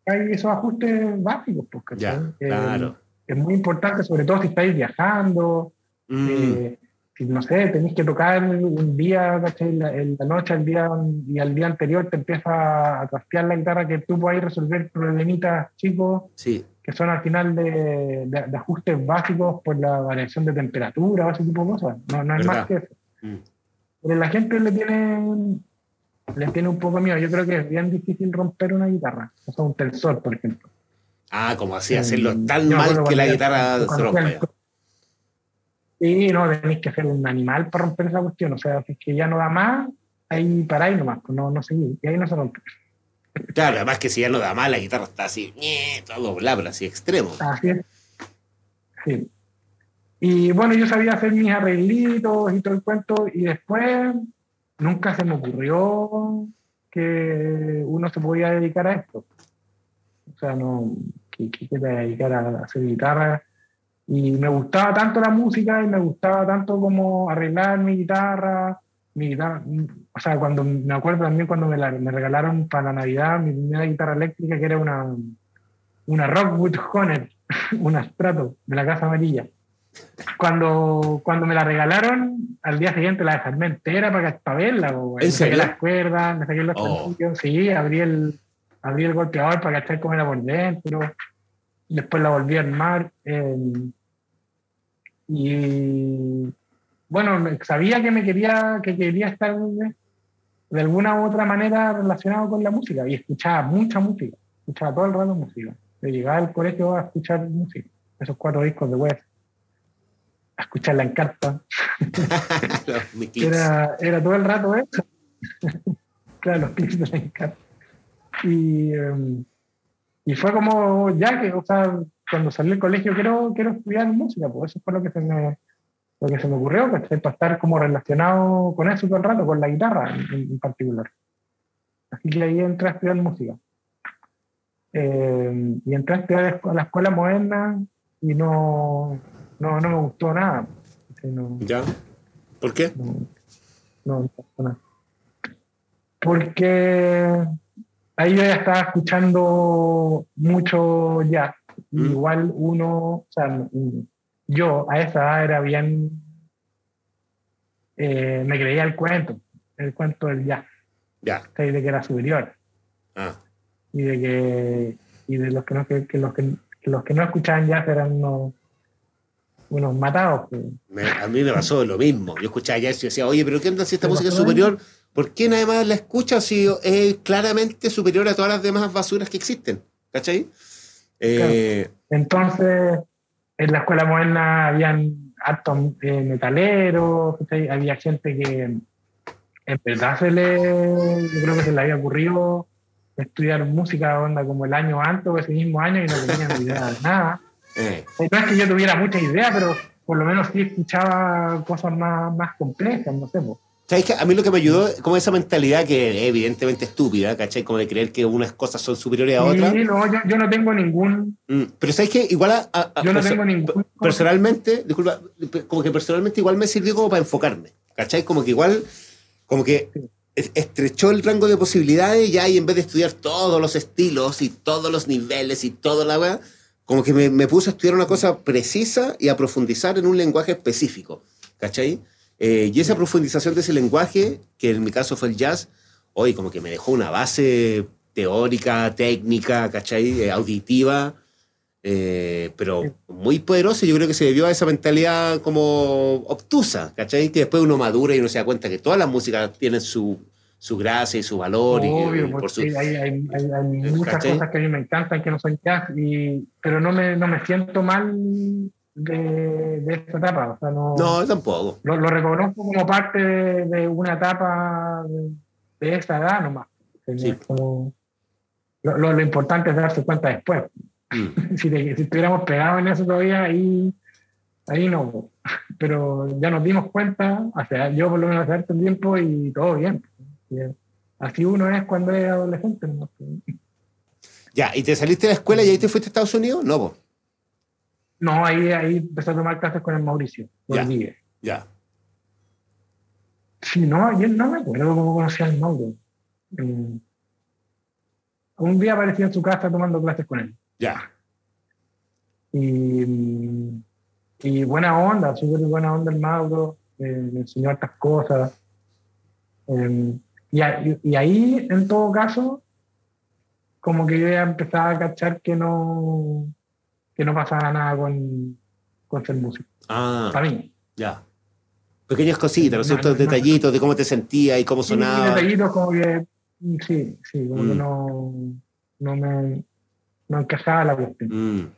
B: hay esos ajustes básicos. Pues, ¿cachai?
A: Ya,
B: Eh,
A: claro.
B: es muy importante, sobre todo si estáis viajando,
A: Mm,
B: eh, no sé, tenéis que tocar un día, En la, noche, al día y al día anterior te empieza a trastear la guitarra que tú puedas resolver problemitas chicos
A: sí.
B: que son al final de, de, ajustes básicos por la variación de temperatura o ese tipo de cosas. No, no es más que eso. Mm. Pero la gente le tiene, le tiene un poco miedo. Yo creo que es bien difícil romper una guitarra, o sea, un tensor, por ejemplo.
A: Ah, como así, hacerlo eh, tan mal que la guitarra se rompe.
B: Sí, no, tenéis que ser un animal para romper esa cuestión. O sea, si es que ya no da más, ahí paráis nomás, pues no, no seguís, y ahí no se rompe.
A: Claro, además que si ya no da más, la guitarra está así, todo doblable, así extremo.
B: Así es. Sí. Y bueno, yo sabía hacer mis arreglitos y todo el cuento, y después nunca se me ocurrió que uno se podía dedicar a esto. O sea, no, que, que te dedicar a hacer guitarra y me gustaba tanto la música y me gustaba tanto como arreglar mi guitarra, mi guitarra, o sea, cuando me acuerdo también cuando me, la, me regalaron para la Navidad mi primera guitarra eléctrica que era una, una Rockwood Honor, una Strato de la Casa Amarilla. Cuando, cuando me la regalaron, al día siguiente la desarmé entera para, para verla. Me saqué las cuerdas, me saqué los oh. sí, abrí el, abrí el golpeador para cachar cómo era por dentro después la volví a armar. Eh, y bueno, sabía que me quería, que quería estar de alguna u otra manera relacionado con la música y escuchaba mucha música, escuchaba todo el rato música. Yo llegaba al colegio a escuchar música, esos cuatro discos de West, a escuchar la encarta. era, era todo el rato eso. claro, los clips de la encarta. Y. Em, y fue como, ya que, o sea, cuando salí del colegio quiero, quiero estudiar música, pues eso fue lo que se me, lo que se me ocurrió, que para estar como relacionado con eso todo el rato, con la guitarra en, particular. Así que ahí entré a estudiar música. Eh, y entré a estudiar a la escuela moderna y no, no, no me gustó nada.
A: ¿Ya? ¿Por qué?
B: No, no, no, Porque ahí yo ya estaba escuchando mucho jazz. Mm. Igual uno, o sea, yo a esa edad era bien, eh, me creía el cuento, el cuento del jazz.
A: Ya.
B: De que era superior. Ah. Y de que, y de los que no, que, los que, los que no escuchaban jazz eran unos, unos matados.
A: a mí me pasó lo mismo. Yo escuchaba jazz y decía, oye, pero ¿qué onda si esta música es superior? ¿Por qué nadie más la escucha si es claramente superior a todas las demás basuras que existen? ¿Cachai?
B: Eh, Entonces, en la escuela moderna habían actos eh, metaleros, había gente que en verdad se le, yo creo que se le había ocurrido estudiar música onda como el año antes o ese mismo año y no tenían idea de nada. Eh. No es que yo tuviera mucha idea, pero por lo menos sí escuchaba cosas más, más complejas, no sé.
A: ¿Sabes A mí lo que me ayudó, como esa mentalidad que es evidentemente estúpida, ¿cachai? Como de creer que unas cosas son superiores a otras.
B: Sí, no, yo, no tengo ningún.
A: Mm, pero ¿sabes que Igual a.
B: yo no tengo ningún.
A: Personalmente, disculpa, como que personalmente igual me sirvió como para enfocarme, ¿cachai? Como que igual. Como que estrechó el rango de posibilidades ya y en vez de estudiar todos los estilos y todos los niveles y toda la weá, como que me, me puse a estudiar una cosa precisa y a profundizar en un lenguaje específico, ¿cachai? Eh, y esa profundización de ese lenguaje, que en mi caso fue el jazz, hoy como que me dejó una base teórica, técnica, ¿cachai? Eh, auditiva, eh, pero muy poderosa. Yo creo que se debió a esa mentalidad como obtusa, ¿cachai? Que después uno madura y uno se da cuenta que todas las músicas tienen su, su gracia y su valor.
B: Obvio, y, por su, hay, hay, hay, muchas cosas que a mí me encantan que no son jazz, y, pero no me, no me siento mal de, de esta etapa. O sea, no,
A: no, tampoco.
B: Lo, lo, reconozco como parte de, una etapa de, de, esta edad nomás. Sí. Como, lo, lo, importante es darse cuenta después. Mm. si, si, estuviéramos pegados en eso todavía, ahí, ahí no. Pero ya nos dimos cuenta, hace, yo por lo menos hace harto tiempo y todo bien. Así uno es cuando es adolescente. ¿no?
A: Ya, ¿y te saliste de la escuela y ahí te fuiste a Estados Unidos? No, vos.
B: No, ahí, ahí empecé a tomar clases con el Mauricio.
A: Ya. ya.
B: Sí, no, yo no me acuerdo cómo conocí al Mauro. Mm. un día aparecí en su casa tomando clases con él.
A: Ya.
B: Y, y buena onda, súper buena onda el Mauro. eh, me enseñó estas cosas. Em, y, y, ahí, en todo caso, como que yo ya empezaba a cachar que no, que no pasaba nada con, con ser músico.
A: Ah.
B: Para mí.
A: Ya. Pequeñas cositas, ¿no es cierto? Detallitos de cómo te sentías y cómo sonaba.
B: detallitos como que, sí, sí, como que mm. no, no me no encajaba la cuestión. Mm.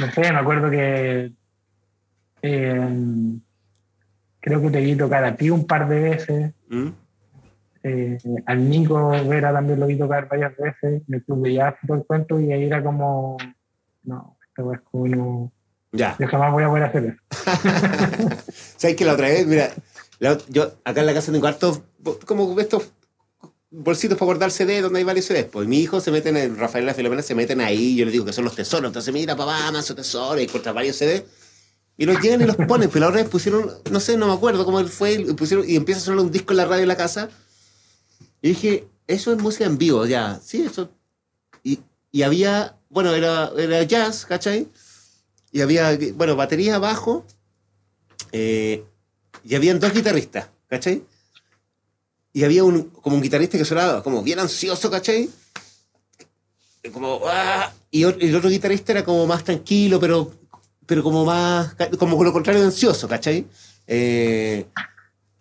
B: No sé, me acuerdo que eh, creo que te vi tocar a ti un par de veces. Mm. Eh, al Nico Vera también lo vi tocar varias veces en el club de jazz y todo el cuento y ahí era como no, esto es como
A: ya.
B: Yo jamás voy a poder hacer
A: eso. ¿Sabes que la otra vez, mira, yo acá en la casa tengo hartos, como estos bolsitos para guardar CD donde hay varios CDs. Pues mi hijo se meten en Rafael y la Filomena, se meten ahí, yo le digo que son los tesoros. Entonces, mira, papá, más su tesoro, y encuentra varios CDs. Y los llegan y los ponen. Pero la otra vez pusieron, no sé, no me acuerdo cómo fue, y, pusieron, y empieza a sonar un disco en la radio en la casa. Y dije, eso es música en vivo, ya. Sí, eso. Y, y había, bueno, era, era jazz, ¿cachai? y había, bueno, batería abajo, eh, y habían dos guitarristas, ¿cachai? Y había un, como un guitarrista que sonaba como bien ansioso, ¿cachai? Como, ¡ah! y el otro guitarrista era como más tranquilo, pero, pero como más, como lo contrario de ansioso, ¿cachai? Eh,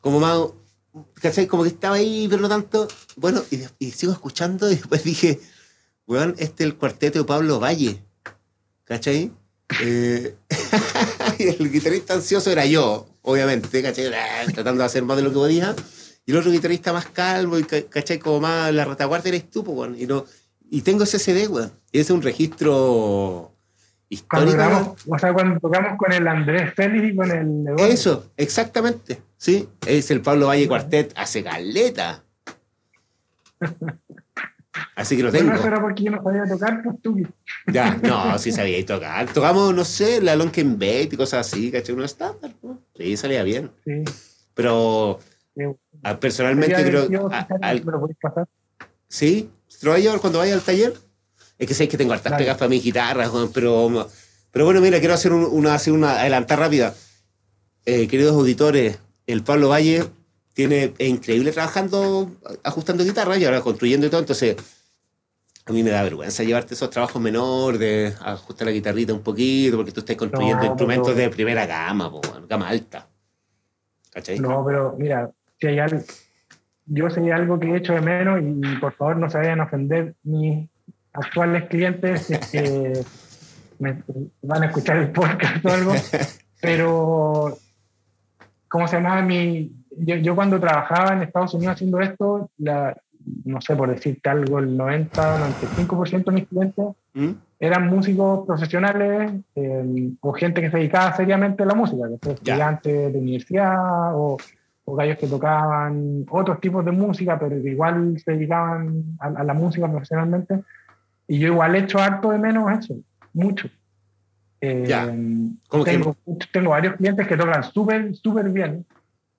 A: como más, ¿cachai? Como que estaba ahí, pero no tanto. Bueno, y, y sigo escuchando y después dije, weón, este es el cuarteto de Pablo Valle, ¿cachai? Eh, y el guitarrista ansioso era yo, obviamente, ¿cachai? Tratando de hacer más de lo que podía. Y el otro guitarrista más calmo y, ¿cachai? Como más la retaguardia eres tú, pues, y, no, y tengo ese CD, weón. Y ese es un registro histórico.
B: Cuando o sea, cuando tocamos con el Andrés Félix y con el...
A: Eso, exactamente, sí. Es el Pablo Valle Cuartet hace galeta. Así que lo tengo.
B: No, era porque yo no sabía tocar, pues tú.
A: Ya, no, sí sabía tocar. Tocamos, no sé, la Lonken Bait y cosas así, ¿cachai? Uno estándar, ¿no? Sí, salía bien. Sí. Pero ah, personalmente creo. que al, ¿Me lo pasar? Sí, ¿te lo voy a llevar cuando vaya al taller? Es que sé que tengo hartas pegas para mi guitarra, pero, pero bueno, mira, quiero hacer una, hacer una adelantar rápida. Eh, queridos auditores, el Pablo Valle tiene, es increíble trabajando, ajustando guitarra y ahora construyendo y todo. Entonces, a mí me da vergüenza llevarte esos trabajos menores, de ajustar la guitarrita un poquito, porque tú estás construyendo instrumentos de primera gama, gama alta.
B: ¿Cachai? No, pero mira, si hay algo, yo sé algo que he hecho de menos y por favor no se vayan a ofender mis actuales clientes que me van a escuchar el podcast o algo, pero ¿cómo se llama mi, yo, yo, cuando trabajaba en Estados Unidos haciendo esto, la, no sé, por decirte algo, el 90-95% de mis clientes ¿Mm? eran músicos profesionales eh, o gente que se dedicaba seriamente a la música, que son estudiantes de universidad o, o, gallos que tocaban otros tipos de música, pero que igual se dedicaban a, la música profesionalmente. Y yo igual he hecho harto de menos eso, mucho. Eh, tengo, tengo varios clientes que tocan súper, súper bien,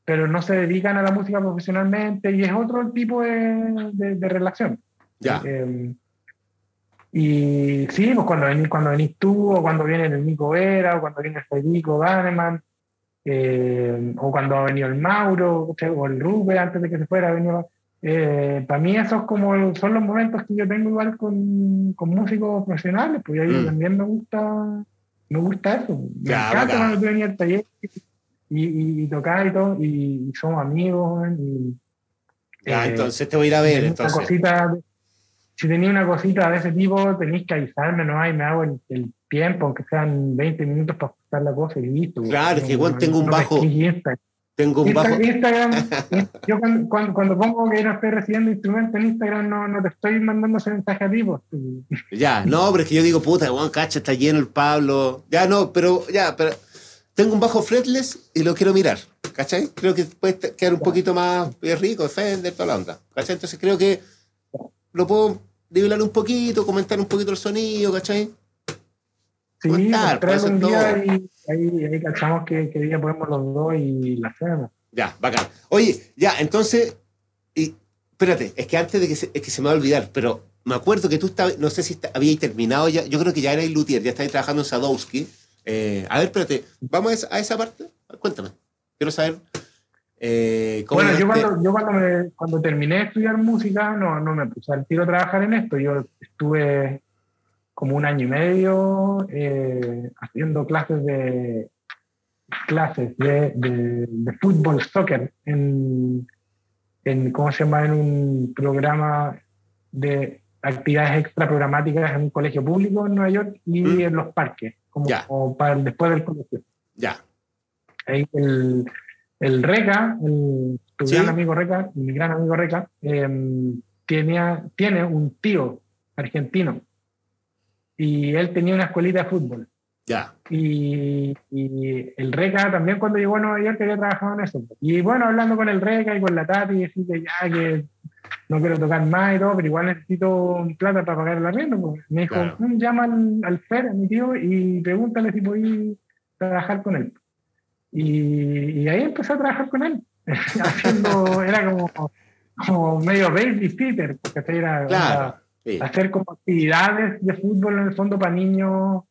B: pero no se dedican a la música profesionalmente y es otro tipo de, de, relación.
A: Ya. Eh,
B: y sí, pues cuando venís, cuando venís tú, o cuando viene el Nico Vera, o cuando viene el Federico Daneman, eh, o cuando ha venido el Mauro, o el Rube antes de que se fuera, venido, eh, para mí esos como son los momentos que yo tengo igual con, con músicos profesionales, pues ahí mm. también me gusta, me gusta eso. Me encanta cuando tú venías al taller y, y, tocar y todo, y, somos amigos. Y,
A: ya, eh, entonces te voy a ir a ver. Entonces.
B: Cosita, si tenía una cosita de ese tipo, tenéis que avisarme, no hay, me hago el, tiempo, aunque sean 20 minutos para ajustar la cosa y listo.
A: Claro, es que igual tengo un bajo. Tengo un bajo.
B: Instagram, yo cuando, cuando, pongo que no estoy recibiendo instrumentos en Instagram, no, no te estoy mandando ese mensaje a ti. Pues.
A: Ya, no, pero es que yo digo, puta, Juan Cacha está lleno el Pablo. Ya, no, pero, ya, pero tengo un bajo fretless y lo quiero mirar, ¿cachai? Creo que puede quedar un poquito más rico, Fender, toda la onda, ¿cachai? Entonces creo que lo puedo nivelar un poquito, comentar un poquito el sonido, ¿cachai?
B: Sí, comentar, pues, un día y ahí, ahí cachamos que, que, día ponemos los dos y la hacemos.
A: Ya, bacán. Oye, ya, entonces, y, espérate, es que antes de que se, es que se me va a olvidar, pero me acuerdo que tú estabas, no sé si habíais terminado ya, yo creo que ya erais luthier, ya estáis trabajando en Sadowski, eh, a ver, espérate, ¿vamos a esa, parte? Cuéntame. quiero saber eh,
B: bueno, yo, cuando, yo cuando, me, cuando, terminé de estudiar música, no, no me puse al tiro a trabajar en esto. Yo estuve como un año y medio eh, haciendo clases de clases de, de, fútbol, soccer, en, en, ¿cómo se llama? En un programa de actividades extra programáticas en un colegio público en Nueva York y mm. en los parques, como, para después del colegio.
A: Ya.
B: El, el Reca, el, tu gran amigo Reca, mi gran amigo Reca, em, tenía, tiene un tío argentino y él tenía una escuelita de fútbol.
A: Ya.
B: Y, el Reca también cuando llegó a Nueva York quería trabajar en eso. Y bueno, hablando con el Reca y con la Tati, decía que ya que no quiero tocar más y todo, pero igual necesito plata para pagar el arriendo. Pues. Me dijo, mm, llama al, al Fer, a mi tío, y pregúntale si podéis trabajar con él. Y, ahí empecé a trabajar con él, haciendo, era como, como medio babysitter, porque era, hacer como actividades de fútbol en el fondo para niños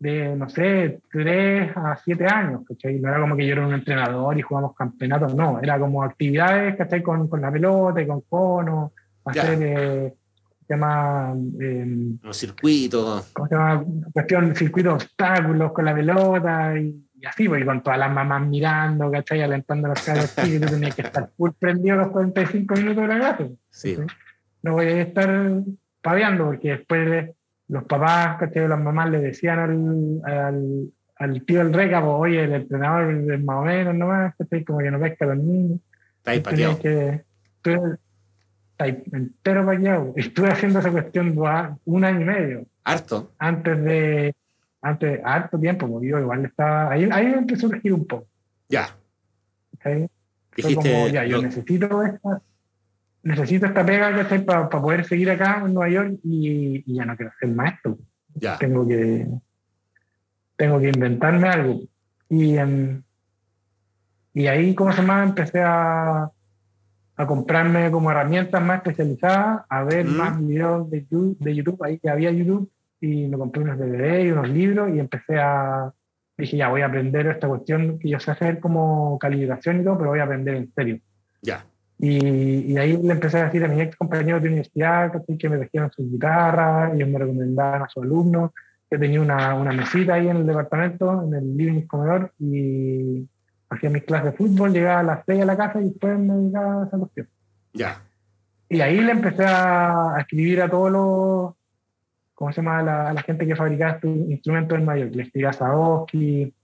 B: de, no sé, 3 a 7 años, ¿cachai? No era como que yo era un entrenador y jugamos campeonatos, no, era como actividades, ¿cachai? Con, con la pelota y con cono, hacer... Eh, llama
A: eh, los circuitos
B: ¿cómo se llama? cuestión circuitos obstáculos con la pelota y y así, porque con todas las mamás mirando, ¿cachai? Alentando los cabros y tú tenías que estar full prendido los 45 minutos de la clase.
A: Sí.
B: No voy a estar paveando, porque después los papás, ¿cachai? Las mamás le decían al, al, al tío del reca, pues, oye, el entrenador es más o menos nomás, ¿cachai? Como que no pesca a los niños.
A: Está ahí pateado.
B: Que, está ahí entero paqueado. Estuve haciendo esa cuestión un año y medio.
A: Harto.
B: Antes de antes, harto tiempo, porque yo igual estaba, ahí, ahí empezó a surgir un poco.
A: Ya.
B: Dijiste, como, ya, yo necesito esta, necesito esta pega que estoy para poder seguir acá en Nueva York y, y, ya no quiero ser maestro.
A: Ya.
B: Tengo que, tengo que inventarme algo. Y, um, y ahí, como se llama, empecé a, a comprarme como herramientas más especializadas, a ver mm. más videos de YouTube, de YouTube, ahí que había YouTube, y me compré unos DVD y unos libros y empecé a, dije, ya voy a aprender esta cuestión que yo sé hacer como calibración y todo, pero voy a aprender en serio.
A: Ya.
B: Y, y, ahí le empecé a decir a mis ex compañeros de universidad que me trajeron su guitarra, ellos me recomendaban a sus alumnos, que tenía una, una mesita ahí en el departamento, en el living comedor, y hacía mis clases de fútbol, llegaba a las 6 a la casa y después me dedicaba a esa cuestión.
A: Ya.
B: Y ahí le empecé a escribir a todos los ¿cómo se llama la, la gente que fabricaba instrumentos en mayor? Le escribí a Sadowski,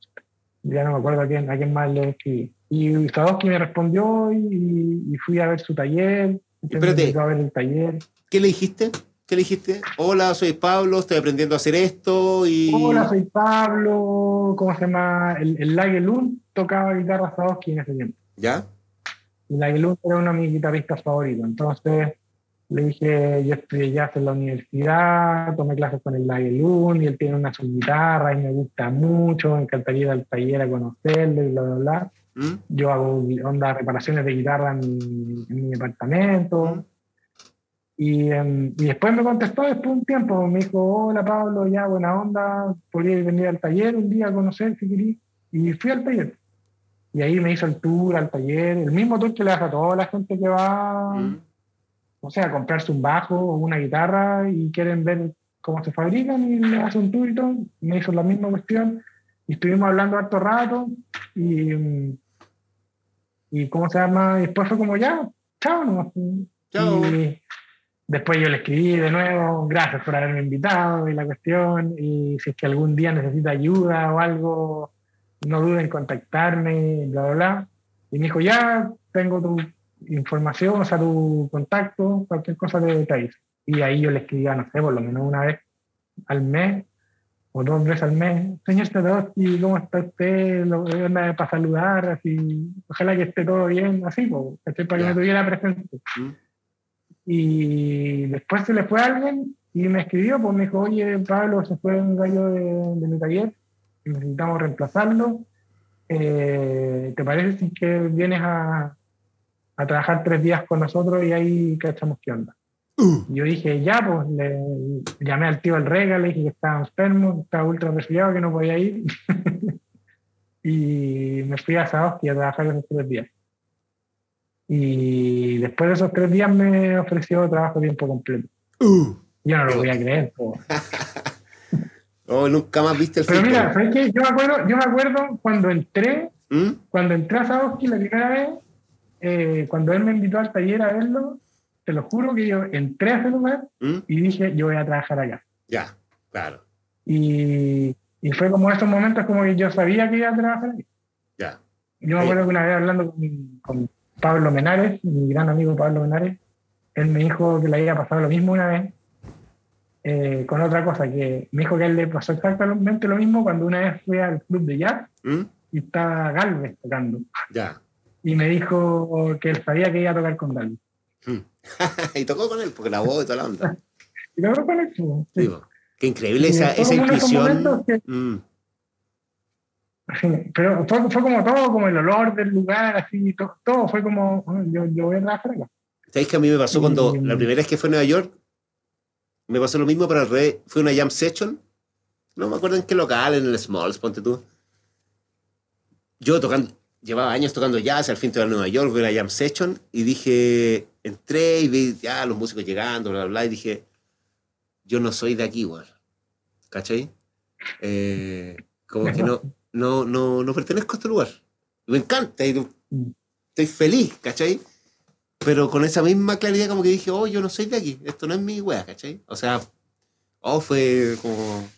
B: ya no me acuerdo a quién, a quién más le escribí. Y Sadowski me respondió y, fui a ver su taller.
A: Espérate,
B: a ver el taller.
A: ¿Qué le dijiste? ¿Qué le dijiste? Hola, soy Pablo, estoy aprendiendo a hacer esto y...
B: Hola, soy Pablo, ¿cómo se llama? El, el Lagelun tocaba guitarra Sadowski en ese tiempo.
A: ¿Ya?
B: Y Lagelun era uno de mis guitarristas favoritos, entonces le dije, yo estudié jazz en la universidad, tomé clases con el Lagelun y él tiene una su guitarra y me gusta mucho, me encantaría ir al taller a conocerlo y bla, bla, bla. ¿Mm? Yo hago onda reparaciones de guitarra en mi, en mi departamento. ¿Mm? Y, em, y, después me contestó después de un tiempo, me dijo, hola Pablo, ya buena onda, podría venir al taller un día a conocer si querías. Y fui al taller. Y ahí me hizo el tour al taller, el mismo tour que le hace a toda la gente que va ¿Mm? o sea, comprarse un bajo o una guitarra y quieren ver cómo se fabrican y le hace un tour y todo. Me hizo la misma cuestión y estuvimos hablando harto rato y, y ¿cómo se llama? Y después fue como ya, chao,
A: Chao.
B: Y después yo le escribí de nuevo, gracias por haberme invitado y la cuestión, y si es que algún día necesita ayuda o algo, no duden en contactarme, bla, bla, bla. Y me dijo, ya, tengo tu información, o sea, tu contacto, cualquier cosa de detalles. Y ahí yo le escribía, no sé, por lo menos una vez al mes o dos veces al mes, señor Stadowski, ¿cómo está usted? Lo, para saludar, así, ojalá que esté todo bien, así, para que me tuviera presente. Mm. Y después se le fue a alguien y me escribió, pues me dijo, oye, Pablo, se fue un gallo de, de mi taller, necesitamos reemplazarlo. Eh, ¿Te parece si que vienes a, a trabajar tres días con nosotros y ahí cachamos qué onda. Yo dije, ya, pues le llamé al tío del Rega, le dije que estaba enfermo, estaba ultra resfriado, que no podía ir. y me fui a Sadowski a trabajar esos tres días. Y después de esos tres días me ofreció trabajo a tiempo completo.
A: Uh.
B: Yo no lo voy a creer.
A: Oh, nunca más viste el
B: Pero mira, ¿sabes qué? Yo me acuerdo, yo me acuerdo cuando entré,
A: ¿Mm?
B: cuando entré a Sadowski la primera vez, eh, cuando él me invitó al taller a verlo, te lo juro que yo entré a ese lugar
A: ¿Mm?
B: y dije, yo voy a trabajar allá.
A: Ya, claro,
B: Y, y fue como esos momentos como que yo sabía que iba a trabajar ahí.
A: ya.
B: Yo me acuerdo que una vez hablando con, con Pablo Menares, mi gran amigo Pablo Menares, él me dijo que le había pasado lo mismo una vez, eh, con otra cosa, que me dijo que a él le pasó exactamente lo mismo cuando una vez fue al club de jazz
A: ¿Mm?
B: y estaba Galvez tocando.
A: Ya.
B: Y me dijo que él sabía que iba a tocar con Galvez.
A: ¿Mm? y tocó con él, porque la voz y toda la onda.
B: Y lo con eso. sí.
A: Digo, qué increíble esa, esa
B: que-
A: Mm.
B: Sí, pero fue, fue como todo, como el olor del lugar, así, to- todo, fue como, "Ah, yo, yo voy a trabajar acá.
A: ¿Sabéis que a mí me pasó cuando la primera vez que fue a Nueva York? Me pasó lo mismo, pero al revés. Fue una jam session. No me acuerdo en qué local, en el Smalls, ponte tú. Yo tocando, llevaba años tocando jazz, al fin de Nueva York, fue una jam session, y dije, entré y vi ya los músicos llegando, bla, bla, bla, y dije, yo no soy de aquí, weón. ¿Cachai? Eh, como que no, no, no, no pertenezco a este lugar. Me encanta, y estoy feliz, ¿cachai? Pero con esa misma claridad como que dije, oh, yo no soy de aquí, esto no es mi wea, ¿cachai? O sea, oh, fue como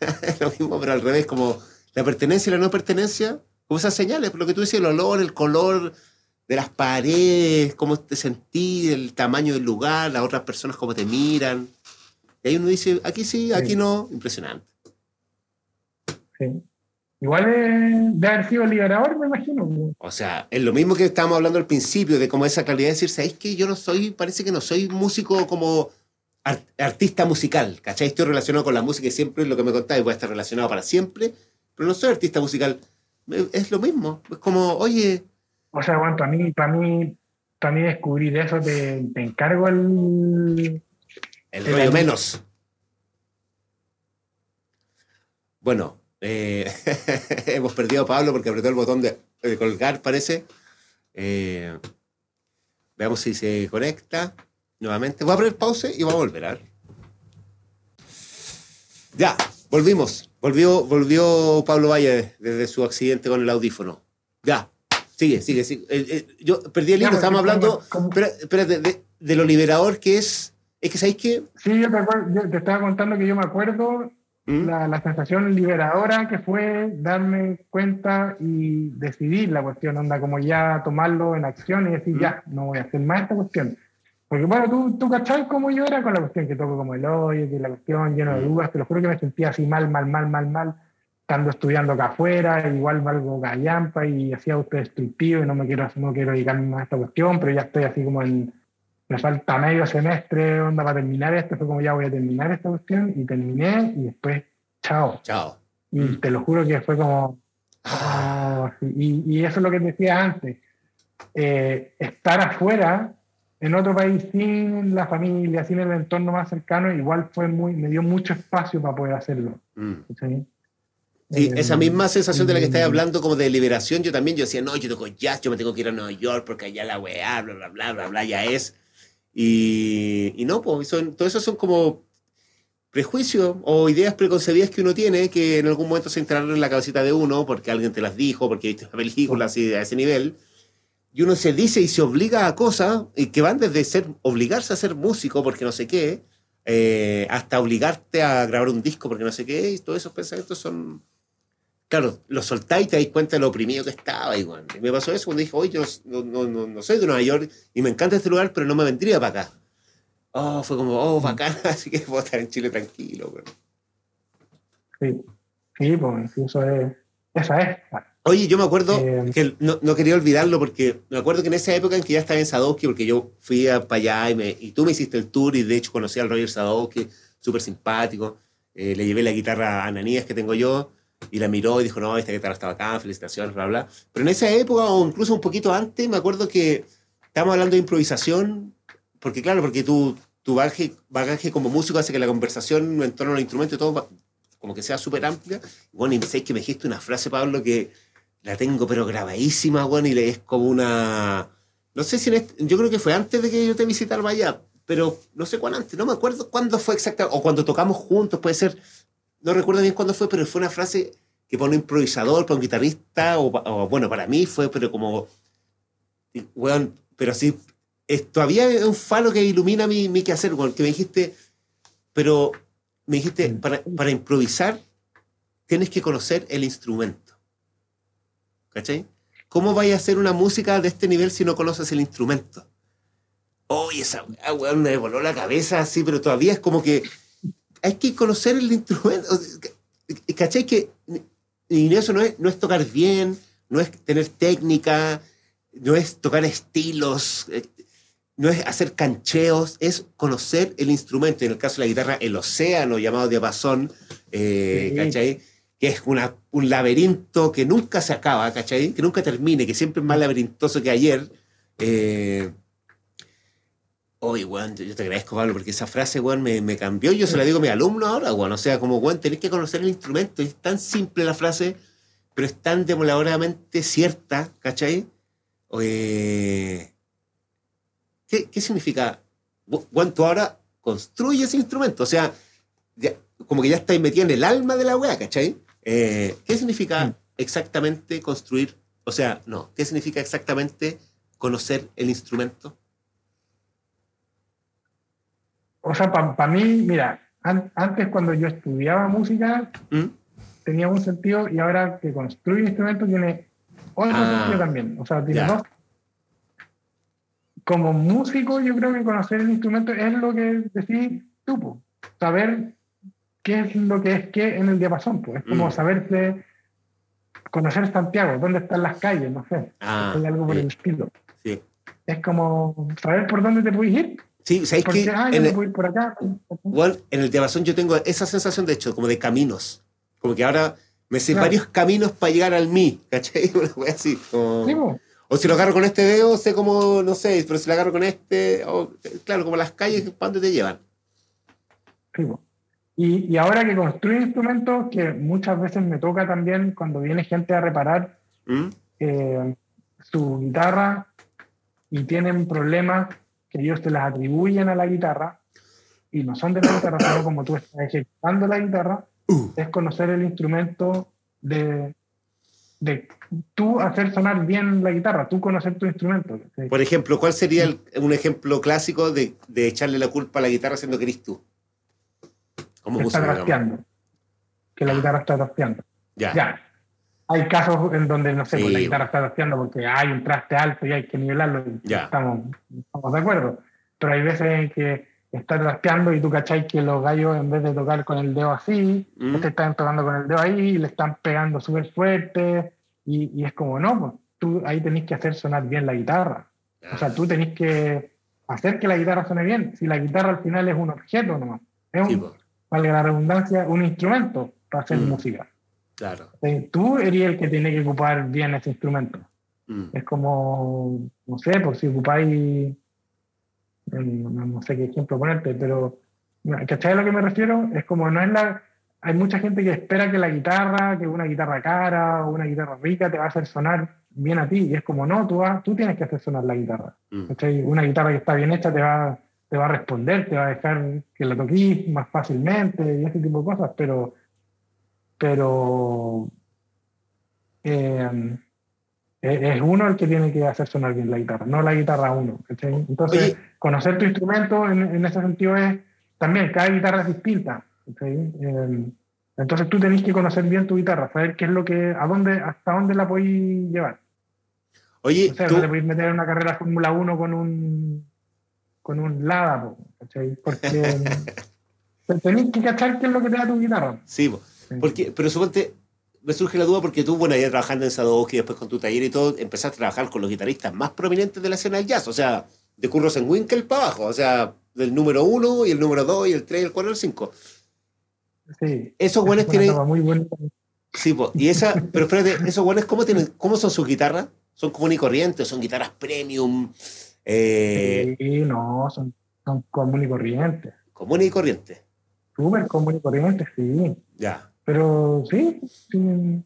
A: lo mismo, pero al revés, como la pertenencia y la no pertenencia, como esas señales, lo que tú decías, el olor, el color de las paredes, cómo te sentís, el tamaño del lugar, las otras personas cómo te miran. Y ahí uno dice, aquí sí, aquí
B: Sí.
A: no, impresionante.
B: Sí. Igual de, de haber sido liberador, me imagino.
A: O sea, es lo mismo que estábamos hablando al principio, de como esa claridad de decir, ¿sabéis que yo no soy, parece que no soy músico como ar- artista musical, ¿cachai? Estoy relacionado con la música y siempre lo que me contáis voy a estar relacionado para siempre, pero no soy artista musical. Es lo mismo, es como, oye,
B: O sea, bueno, para mí, para mí, para mí descubrir eso, te, te encargo el...
A: el
B: El
A: rollo menos. Bueno, eh, hemos perdido a Pablo porque apretó el botón de, de colgar, parece. Eh, veamos si se conecta nuevamente. Voy a poner pause y voy a volver. a ver. Ya, volvimos. Volvió, volvió Pablo Valle desde su accidente con el audífono. Ya, sigue, sigue, sigue. Eh, eh, yo perdí el hilo,
B: porque
A: estábamos hablando.
B: como-
A: Espera, espérate, de, de lo liberador que es. Es que sabéis que.
B: Sí, yo te, acuerdo- yo te estaba contando que yo me acuerdo
A: ¿Mm?
B: la, la sensación liberadora que fue darme cuenta y decidir la cuestión, onda, como ya tomarlo en acción y decir,
A: Mm.
B: ya, no voy a hacer más esta cuestión. Porque bueno, tú, tú cachai cómo yo era con la cuestión que toco como el hoyo, que la cuestión lleno de
A: Mm.
B: dudas, te lo juro que me sentía así mal, mal, mal, mal, mal, estando estudiando acá afuera, igual valgo gallampa y hacía autodestructivo y no me quiero, no quiero dedicarme más a esta cuestión, pero ya estoy así como en, me falta medio semestre, onda, para terminar esto, fue como ya voy a terminar esta cuestión y terminé y después, chao.
A: Chao.
B: Y
A: Mm.
B: te lo juro que fue como,
A: Ah,
B: oh, y, y eso es lo que decía antes, eh, estar afuera, en otro país, sin la familia, sin el entorno más cercano, igual fue muy, me dio mucho espacio para poder hacerlo.
A: mm.
B: ¿sí?
A: Sí,
B: Eh,
A: esa misma sensación de la que estáis hablando, como de liberación, yo también, yo decía, no, yo toco jazz, yo me tengo que ir a Nueva York porque allá la weá, bla, bla, bla, bla, bla, ya es. Y, y no, pues, son, todo eso son como prejuicios o ideas preconcebidas que uno tiene que en algún momento se instalaron en la cabecita de uno porque alguien te las dijo, porque viste una película así a ese nivel. Y uno se dice y se obliga a cosas que van desde ser, obligarse a ser músico porque no sé qué, eh, hasta obligarte a grabar un disco porque no sé qué, y todos esos pensamientos son, claro, los soltáis y te dais cuenta de lo oprimido que estaba. Y, bueno, y me pasó eso cuando dije, oye, yo no, no, no, no soy de Nueva York y me encanta este lugar, pero no me vendría para acá. Oh, fue como, oh, bacán, así que puedo estar en Chile tranquilo. weón.
B: Sí, sí, pues eso es, esa es.
A: Oye, yo me acuerdo
B: Eh,
A: que no, no quería olvidarlo porque me acuerdo que en esa época en que ya estaba en Sadowski, porque yo fui para allá y, me- y tú me hiciste el tour y de hecho conocí al Roger Sadowski, súper simpático. Eh, le llevé la guitarra a Ananías que tengo yo y la miró y dijo, no, esta guitarra estaba acá, felicitaciones, bla, bla. Pero en esa época o incluso un poquito antes, me acuerdo que estábamos hablando de improvisación, porque claro, porque tu, tu bagaje, bagaje como músico hace que la conversación en torno al instrumento y todo como que sea súper amplia. Bueno, y me que me dijiste una frase, Pablo, que la tengo pero grabadísima, weón, y es como una... No sé si en este- yo creo que fue antes de que yo te visitara allá, pero no sé cuándo antes, no me acuerdo cuándo fue exactamente, o cuando tocamos juntos, puede ser, no recuerdo bien cuándo fue, pero fue una frase que para un improvisador, para un guitarrista, o, bueno, para mí fue, pero como, weón, pero así, es, todavía es un falo que ilumina mi, mi quehacer, weón, que me dijiste, pero me dijiste,
B: Mm.
A: para, para improvisar tienes que conocer el instrumento. ¿Cachai? ¿Cómo vaya a hacer una música de este nivel si no conoces el instrumento? Oye, esa weá, weón, me voló la cabeza así, pero todavía es como que hay que conocer el instrumento. ¿Cachai? Que y eso no es, no es tocar bien, no es tener técnica, no es tocar estilos, eh, no es hacer cancheos, es conocer el instrumento. En el caso de la guitarra, el océano llamado diapasón, eh,
B: Sí.
A: ¿cachai? Que es una, un laberinto que nunca se acaba, ¿cachai? Que nunca termine, que siempre es más laberintoso que ayer. Eh, Oye, weón, yo te agradezco, Pablo, porque esa frase, weón, me, me cambió. Yo se la digo a mi alumno ahora, weón. O sea, como, weón, tenés que conocer el instrumento. Es tan simple la frase, pero es tan demoledoramente cierta, ¿cachai? ¿qué, ¿Qué significa? Weón, tú ahora construyes instrumento. O sea, ya- como que ya estáis metido en el alma de la weá, ¿cachai? Eh, ¿Qué significa
B: Mm.
A: exactamente construir? O sea, no, ¿qué significa exactamente conocer el instrumento?
B: O sea, para mí, mira, an- antes cuando yo estudiaba música
A: ¿Mm?
B: tenía un sentido y ahora que construyo instrumentos tiene otro
A: Ah,
B: sentido también. O sea, tiene dos. Como músico, yo creo que conocer el instrumento es lo que decís tú, po. saber qué es lo que es qué en el diapasón. Pues. Es como
A: Mm.
B: saberse, conocer Santiago, dónde están las calles, no sé.
A: Ah,
B: algo por
A: sí,
B: el estilo.
A: sí.
B: Es como saber por dónde te puedes ir.
A: Sí, ¿sabéis
B: Porque,
A: que
B: yo
A: en
B: me
A: el,
B: ir por acá.
A: bueno, en el diapasón yo tengo esa sensación, de hecho, como de caminos. Como que ahora me sé
B: Claro.
A: varios caminos para llegar al mí, ¿cachai? Una wea así. como-
B: Sí.
A: O si lo agarro con este dedo, sé cómo, no sé, pero si lo agarro con este, o- claro, como las calles, ¿para dónde te llevan?
B: Sí. Y, y ahora que construyo instrumentos, que muchas veces me toca también cuando viene gente a reparar
A: ¿Mm?
B: eh, su guitarra y tienen problemas que ellos te las atribuyen a la guitarra y no son de la guitarra, sino como tú estás ejecutando la guitarra,
A: Uh.
B: es conocer el instrumento de, de tú hacer sonar bien la guitarra, tú conocer tu instrumento.
A: Por ejemplo, ¿cuál sería el- un ejemplo clásico de, de echarle la culpa a la guitarra siendo que eres tú? Como
B: que está trasteando, que la guitarra está trasteando.
A: Ya.
B: Ya. Hay casos en donde, no sé,
A: Sí,
B: pues la guitarra está trasteando porque hay un traste alto y hay que nivelarlo. y
A: Ya.
B: Estamos, estamos de acuerdo. Pero hay veces en que está trasteando y tú cacháis que los gallos, en vez de tocar con el dedo así,
A: ¿Mm?
B: te están tocando con el dedo ahí y le están pegando súper fuerte. Y, y es como, no, pues tú ahí tenés que hacer sonar bien la guitarra. O sea, tú tenés que hacer que la guitarra suene bien. Si la guitarra al final es un objeto nomás, es un,
A: Sí, po,
B: valga la redundancia, un instrumento para hacer
A: Mm.
B: música.
A: Claro.
B: Tú eres el que tiene que ocupar bien ese instrumento.
A: Mm.
B: Es como, no sé, por si ocupáis, eh, no, sé qué ejemplo ponerte, pero, ¿cachai a lo que me refiero? Es como, no es la... Hay mucha gente que espera que la guitarra, que una guitarra cara o una guitarra rica te va a hacer sonar bien a ti. Y es como, no, tú, vas- tú tienes que hacer sonar la guitarra.
A: Mm.
B: Una guitarra que está bien hecha te va, te va a responder, te va a dejar que la toquís más fácilmente y ese tipo de cosas, pero, pero eh, es uno el que tiene que hacer sonar bien la guitarra, no la guitarra uno. Entonces,
A: Oye.
B: conocer tu instrumento en, en ese sentido es también, cada guitarra es distinta. Eh, entonces tú tenés que conocer bien tu guitarra, saber qué es lo que, a dónde, hasta dónde la podéis llevar.
A: Oye,
B: O sea,
A: tú,
B: no te podéis meter en una carrera Fórmula 1 con un con un Lada, ¿cachai? Porque te- tenés que cachar qué es lo que te da tu guitarra.
A: sí, po. Porque, pero suponte, me surge la duda porque tú, bueno, ya trabajando en Sadowski, después con tu taller y todo, empezaste a trabajar con los guitarristas más prominentes de la escena del jazz, o sea, de Curros en Winkel para abajo, o sea, del número uno y el número dos y el tres y el cuatro y el cinco.
B: Sí.
A: Esos buenos
B: Es
A: tienen,
B: muy bonita.
A: Sí, po. y esa, pero espérate, esos buenos, ¿cómo, tienen, ¿cómo son sus guitarras? ¿Son común y corriente? ¿Son guitarras premium? Eh,
B: Sí, no, son, son común y corrientes.
A: común y corriente.
B: Súper común y corrientes, sí.
A: Ya.
B: Pero sí, sí.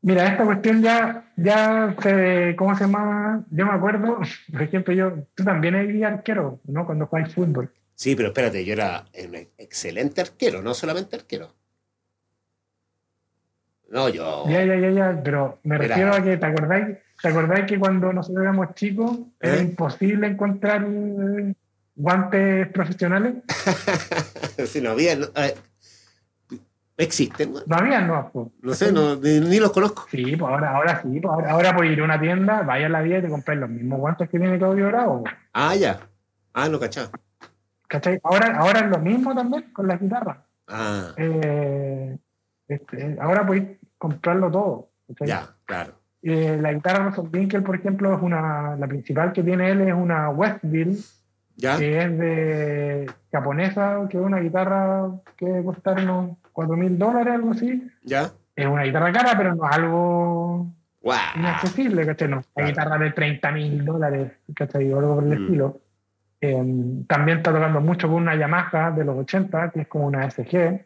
B: Mira, esta cuestión ya, ya se, ¿cómo se llama? Yo me acuerdo, por ejemplo, yo, tú también eres arquero, ¿no? Cuando jugáis fútbol.
A: Sí, pero espérate, yo era un excelente arquero, no solamente arquero. No, yo.
B: Ya, ya, ya, ya, pero me refiero a que, ¿te acordáis? ¿Te acordáis que cuando nosotros éramos chicos era
A: ¿Eh?
B: imposible encontrar eh, guantes profesionales?
A: sí, no había. no, eh, existen, ¿no?
B: No había, no. pues.
A: No sé, no, ni, ni los conozco.
B: Sí, pues ahora, ahora sí, pues ahora, ahora puedes ir a una tienda, vaya a la vida y te compras los mismos guantes que tiene Claudio Bravo. pues.
A: Ah, ya. Ah, no cachaba.
B: ¿Cachai? Ahora, ahora es lo mismo también con la guitarra.
A: Ah,
B: Eh, este, ahora podéis comprarlo todo. ¿cachai?
A: ya, claro.
B: Eh, la guitarra Russell por ejemplo, es una, la principal que tiene él es una Westville,
A: ¿Ya?
B: que es de japonesa, que es una guitarra que debe costar unos 4 mil dólares, algo así.
A: ¿Ya?
B: Es una guitarra cara, pero no es algo
A: ¡Guau!
B: inaccesible, ¿cachai? No, una guitarra de 30 mil dólares, ¿cachai? O algo por el
A: Mm.
B: estilo. Eh, también está tocando mucho con una Yamaha de los 80, que es como una SG,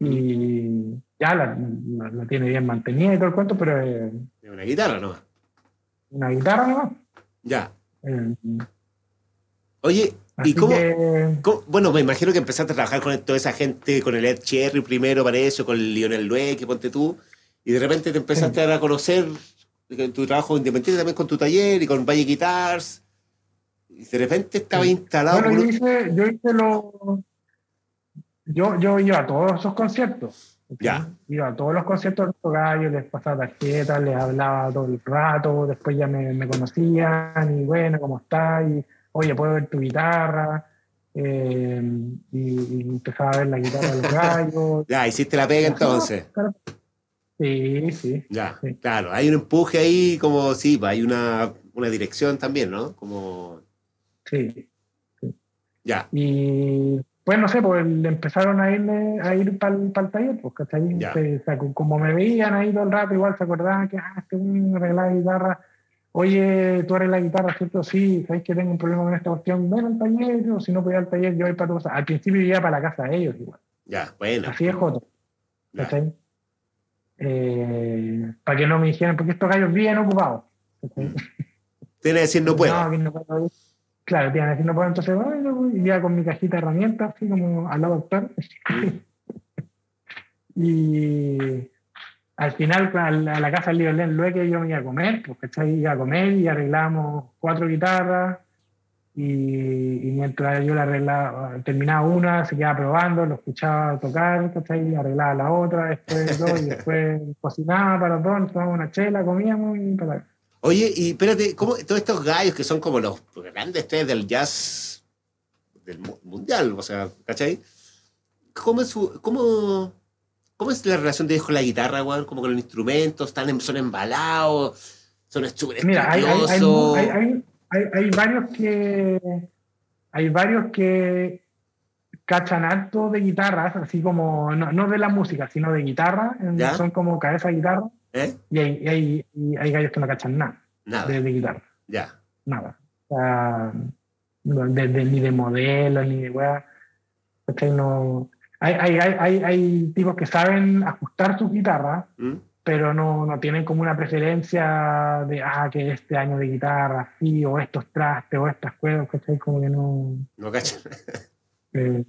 B: y ya la, la- la tiene bien mantenida y todo el cuento, pero es
A: Es una guitarra nomás.
B: una guitarra nomás.
A: Ya.
B: Eh,
A: Oye,
B: así
A: ¿y cómo,
B: que-
A: cómo- Bueno, me imagino que empezaste a trabajar con toda esa gente, con el Ed Cherry primero, para eso, con el Lionel Lue, que ponte tú, y de repente te empezaste a dar a conocer tu trabajo independiente también con tu taller y con Valle Guitars. Y de repente estaba
B: Sí.
A: instalado.
B: Bueno, yo hice, yo hice lo. Yo, yo iba a todos esos conciertos.
A: Ya.
B: Iba a todos los conciertos de los gallos, les pasaba tarjetas, les hablaba todo el rato, después ya me, me conocían y bueno, ¿cómo estás? Y oye, ¿puedo ver tu guitarra? Eh, y, y empezaba a ver la guitarra de los gallos.
A: Ya, hiciste la pega entonces.
B: Sí, sí.
A: Ya,
B: Sí.
A: claro. Hay un empuje ahí, como, sí, pues, hay una, una dirección también, ¿no? Como,
B: sí.
A: ya,
B: Y pues no sé, pues empezaron a, irme, a ir para el taller, pues ¿cachai?
A: Ya.
B: Se- como me veían ahí todo el rato, igual se acordaban que, ah, este güey arregla la guitarra. Oye, tú eres la guitarra, ¿cierto? Sí, sabes que tengo un problema con esta cuestión, ven al taller, o si no voy al taller, yo voy para tu casa. Al principio iba para la casa de ellos, igual.
A: ya, bueno.
B: Así es Joto.
A: Ya.
B: ¿Cachai? Eh, para que no me dijeran, porque estos gallos bien ocupados. ¿cachai?
A: Tienes que decir no puedo.
B: no. Claro, iban a decir no puedo, entonces bueno, iba con mi cajita de herramientas, así como al lado doctor. y al final, a la, a la casa del Lionel Lueque yo me iba a comer, pues ¿cachai? Iba a comer y arreglamos cuatro guitarras. Y, mientras yo la arreglaba, terminaba una, se quedaba probando, lo escuchaba tocar, ¿cachai? Arreglaba la otra, después dos, y después cocinaba para todos, nos tomábamos una chela, comíamos y para
A: Oye, y espérate, ¿cómo todos estos gallos que son como los grandes estrellas del jazz del mu- mundial, o sea, ¿cachai? ¿Cómo es, su, cómo, cómo es la relación de ellos con la guitarra, weón? Como con los instrumentos, están en- son embalados, son súper
B: Mira, hay, hay, hay, hay, hay- varios que hay varios que cachan alto de guitarras, así como, no, no de la música, sino de guitarra,
A: ¿Ya?
B: son como cabeza de guitarra,
A: ¿Eh?
B: y hay, y hay, y hay gallos que no cachan nada
A: Nada,
B: de, de guitarra,
A: ya.
B: nada. O sea, de- de- ni de modelo, ni de weá. No, hay, hay, hay, hay, tipos que saben ajustar su guitarra,
A: ¿Mm?
B: pero no, no tienen como una preferencia de, ah, que este año de guitarra, sí, o estos trastes, o estas cuerdas, ¿cachai? Como que no,
A: No cachan.
B: eh,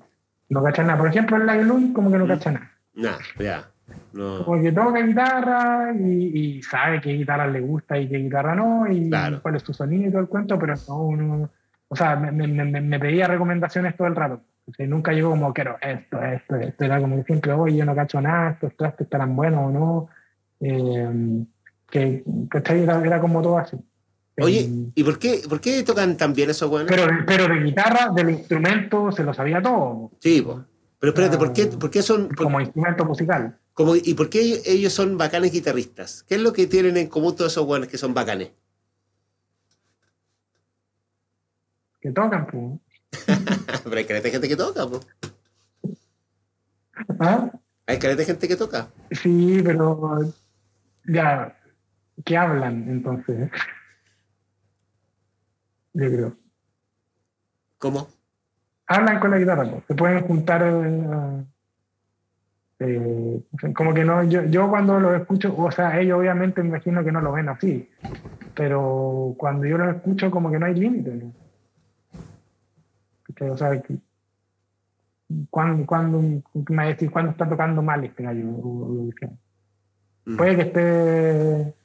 B: no cachan nada. Por ejemplo, el Lagelun como que no
A: Mm.
B: cacha nada.
A: Nada, ya. No.
B: Como que toca guitarra y, y sabe qué guitarra le gusta y qué guitarra no, y
A: Claro.
B: cuál es su sonido y todo el cuento, pero no, uno, o sea, me, me, me, me pedía recomendaciones todo el rato. Sea, nunca llegó como, quiero esto, esto, esto. Era como que siempre, oye, yo no cacho nada, estos trastes estarán buenos o no. Eh, que, ¿cachai? Era, era como todo así.
A: Oye,
B: Eh,
A: ¿y por qué, por qué tocan tan bien esos weones?
B: pero, pero de guitarra, del instrumento, se lo sabía todo,
A: Sí. Pero espérate, ¿por qué, por qué son, por-
B: como instrumento musical.
A: como- ¿y por qué ellos, son bacanes guitarristas? ¿Qué es lo que tienen en común todos esos weones que son bacanes?
B: Que tocan, pues.
A: Pero hay caleta de gente que toca, po.
B: ¿Ah?
A: Hay caleta de gente que toca.
B: Sí, pero ya, ¿qué hablan entonces? Yo creo.
A: ¿Cómo?
B: Hablan con la guitarra, pues. se pueden juntar. eh, Eh, como que no, yo, yo cuando lo escucho, o sea, ellos obviamente me imagino que no lo ven así, pero cuando yo lo escucho como que no hay límite. ¿no? O sea, cuando, cuando, me decís cuando está tocando mal este gallo. Puede que esté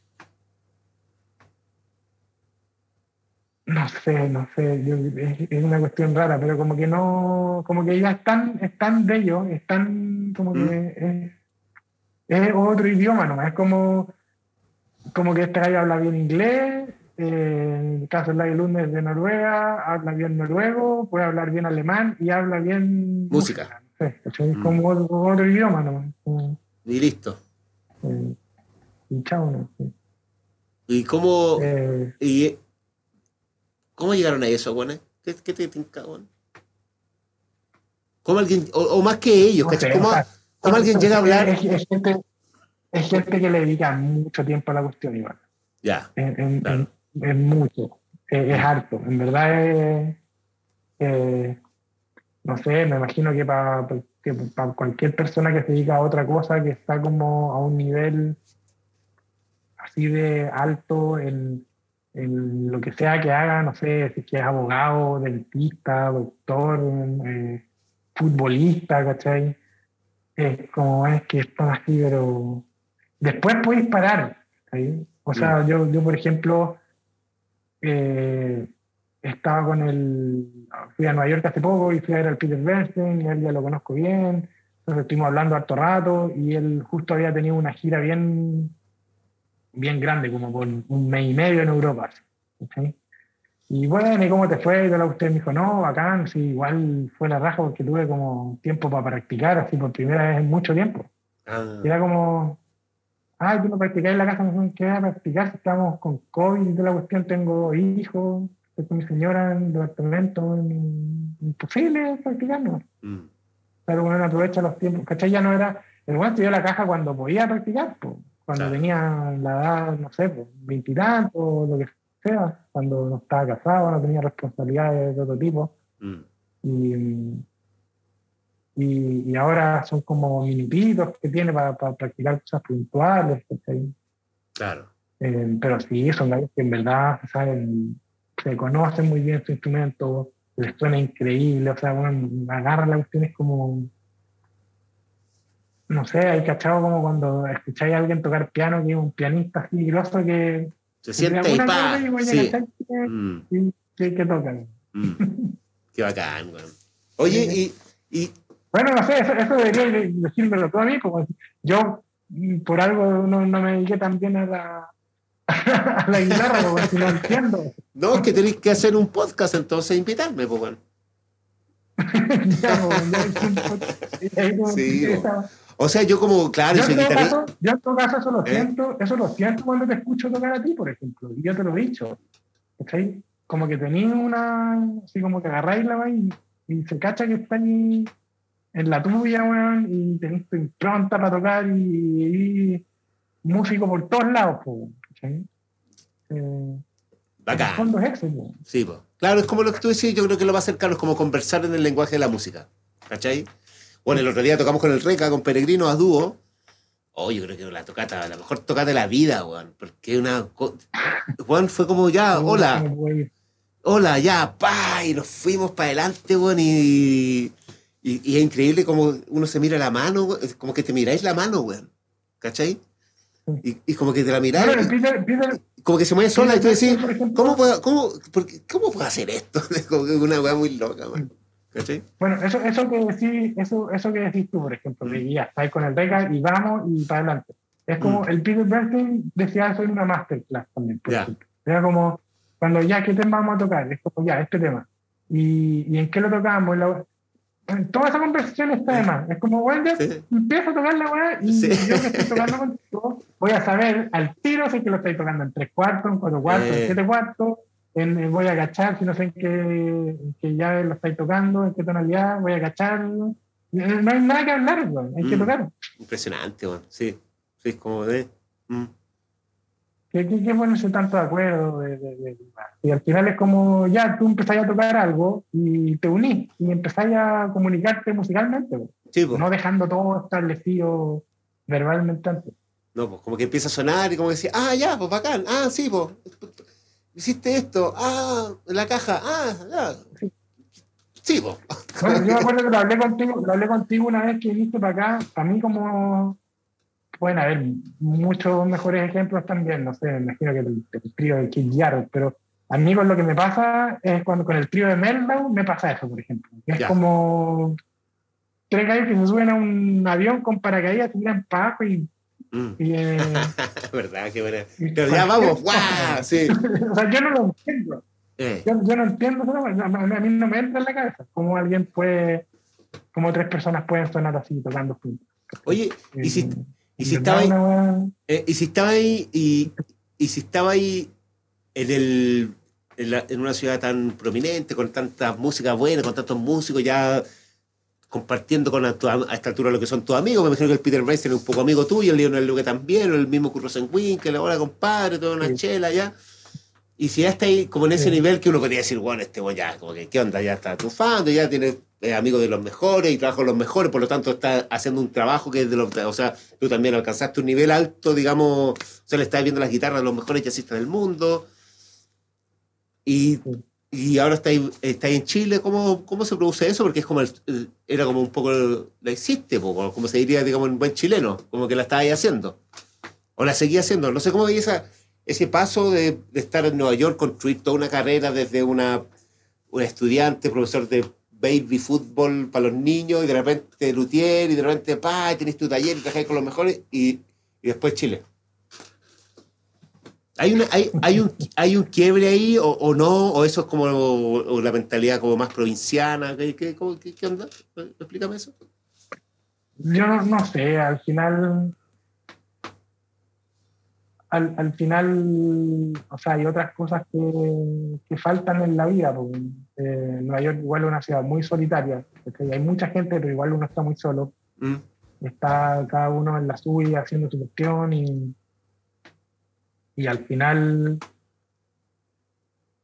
B: No sé, no sé, es, una cuestión rara, pero como que no, como que ya están, están de ellos, están como que es, otro idioma nomás, es como, como que este gallo habla bien inglés, en el caso de la Lunes de Noruega, habla bien noruego, puede hablar bien alemán y habla bien
A: música.
B: es como otro, idioma nomás.
A: y listo.
B: Eh, y chao, ¿no?
A: ¿Y cómo... Eh, y, ¿Cómo llegaron a eso, güey? ¿Qué, qué te tinca, güey? ¿Cómo alguien, o, más que ellos, ¿Cómo, alguien llega a hablar?
B: Es, gente, es, gente, que le dedica mucho tiempo a la cuestión, Iván.
A: Ya.
B: Es, mucho, es, harto. En verdad es. Eh, no sé, me imagino que para cualquier persona que se dedica a otra cosa, que está como a un nivel así de alto en en lo que sea que haga, no sé, si es abogado, dentista, doctor, eh, futbolista, ¿cachai? Es como es que está así, pero después puedes parar. O sea, yo, yo, por ejemplo, eh, estaba con el. Fui a Nueva York hace poco y fui a ver al Peter Bernstein, y él ya lo conozco bien. Entonces estuvimos hablando harto rato y él justo había tenido una gira bien bien grande, como por un mes y medio en Europa. Y bueno, ¿y cómo te fue? Y usted me dijo, no, bacán, sí, igual fue la raja porque tuve como tiempo para practicar, así por primera vez en mucho tiempo. Ah. era como, ay, tú no practicás en la casa, no sé qué a practicar, estamos con COVID y toda la cuestión, tengo hijos, estoy con mi señora en el departamento, imposible practicar, ¿no? Mm. Pero bueno, aprovecha los tiempos, ¿cachai? Ya no era, el bueno estudió la caja cuando podía practicar, pues cuando tenía la edad, no sé, pues, veintitantos, lo que sea, cuando no estaba casado, no tenía responsabilidades de otro tipo. Mm. Y, y, ahora son como minutitos que tiene para, practicar cosas puntuales.
A: Claro.
B: Eh, pero sí, son gallos que en verdad saben, se conocen muy bien su instrumento, les suena increíble, o sea, bueno, agarra la cuestión es como no sé, hay cachado como cuando escucháis a alguien tocar piano, que es un pianista así grosso que...
A: Se siente y pa. Sí.
B: Mm. Que, que, tocan.
A: Mm. Qué bacán, güey. Oye, y, y...
B: Bueno, no sé, eso, eso debería decírmelo todo a mí, como yo por algo no, no me dediqué también a la, a la guitarra, si no entiendo.
A: No, es que tenéis que hacer un podcast, entonces invitarme, pues bueno. ya, pues, sí, o sea, yo como, claro,
B: yo, en todo caso, yo en todo caso eso lo, ¿Eh? siento, eso lo siento cuando te escucho tocar a ti, por ejemplo, y yo te lo he dicho. ¿Cachai? Como que tenéis una, así como que agarráis la y, y se cacha que está en la tuya, weón, y tenéis tu impronta para tocar y, músico por todos lados, ¿cachai? Eh,
A: Bacán.
B: fondo es éxito.
A: Sí, pues. Claro, es como lo que tú decías, yo creo que lo más cercano es como conversar en el lenguaje de la música. ¿Cachai? Bueno, el otro día tocamos con el Reca, con Peregrino a dúo. Oh, yo creo que la tocata, la mejor tocata de la vida, Juan. Porque una. Juan fue como ya, hola. Hola, ya, pa. Y nos fuimos para adelante, Juan. Y, y, es increíble como uno se mira la mano, como que te miráis la mano, weón. ¿Cachai? Y, y, como que te la miráis. como que se mueve sola y tú decís, ¿cómo puedo, cómo, ¿cómo puedo hacer esto? como que una weá muy loca, weón.
B: Bueno, eso, eso, que decís, eso, eso que decís tú, por ejemplo, que ya estáis con el Reca y vamos y para adelante. Es como mm. el Peter Bernstein decía eso en una masterclass también, por ejemplo. Era como, cuando ya, ¿qué tema vamos a tocar? Es como, ya, este tema. ¿Y, y en qué lo tocamos? En toda esa conversación está de más. Es como, bueno, ya empiezo a tocar la weá y yo que estoy tocando contigo voy a saber al tiro si que lo estoy tocando en tres cuartos, en cuatro cuartos, en eh. siete cuartos, en, voy a agachar, si no sé en qué, en llave lo estáis tocando, en qué tonalidad, voy a agachar. No hay nada que hablar, hay que mm. tocar.
A: Impresionante, bueno. sí. Sí, como de. Mm.
B: ¿Qué, qué, bueno ese tanto de acuerdo? y al final es como, ya, tú empezás a tocar algo y te unís y empezás a comunicarte musicalmente. no dejando todo establecido verbalmente antes.
A: No, pues como que empieza a sonar y como decía, ah, ya, pues bacán, ah, sí, pues, hiciste esto, ah, la caja, ah, ya. Sí, pues.
B: Bueno, yo me acuerdo que lo hablé contigo, lo hablé contigo una vez que viniste para acá, a mí como pueden haber muchos mejores ejemplos también, no sé, me imagino que el, trío de Kid pero a mí con lo que me pasa es cuando con el trío de Meltdown me pasa eso, por ejemplo, es como tres gallos que se suben a un avión con paracaídas, tiran para abajo y
A: Mm. Eh, ¿Verdad? Qué buena. Pero ya vamos, ¡guau! Sí.
B: o sea, yo no lo entiendo. Eh. Yo, yo, no entiendo, a mí no me entra en la cabeza cómo alguien puede, como tres personas pueden sonar así tocando juntos.
A: Oye, ¿y si, y si estaba ahí, eh, y si estaba ahí, y, y si estaba ahí en el en, la, en, una ciudad tan prominente, con tanta música buena, con tantos músicos, ya compartiendo con a, esta altura lo que son tus amigos. Me imagino que el Peter Bryce es un poco amigo tuyo, el Lionel Luque también, o el mismo Curro que la hora compadre, toda una chela ya. Y si ya está ahí como en ese nivel que uno podría decir, bueno, este bueno, ya, como que, ¿qué onda? Ya está triunfando, ya tiene amigos de los mejores y trabaja con los mejores, por lo tanto está haciendo un trabajo que es de los. O sea, tú también alcanzaste un nivel alto, digamos, o sea, le estás viendo las guitarras de los mejores jazzistas del mundo. Y y ahora está está en Chile, ¿cómo, ¿cómo se produce eso? Porque es como era como un poco, la hiciste, como se diría, digamos, en buen chileno, como que la estaba ahí haciendo. O la seguía haciendo. No sé cómo veía ese paso de, de, estar en Nueva York, construir toda una carrera desde una, una estudiante, profesor de baby fútbol para los niños, y de repente luthier, y de repente, pa, tenés tu taller y trabajas con los mejores, y, y después Chile. ¿Hay, una, hay, hay, un, ¿Hay un quiebre ahí o, o no? ¿O eso es como la mentalidad como más provinciana? ¿Qué, qué, qué, qué onda? Explícame eso.
B: Yo no, no, sé, al final... Al, al, final, o sea, hay otras cosas que, que faltan en la vida. Porque, eh, Nueva York igual es una ciudad muy solitaria. Hay mucha gente, pero igual uno está muy solo. Mm. Está cada uno en la suya haciendo su cuestión y y al final,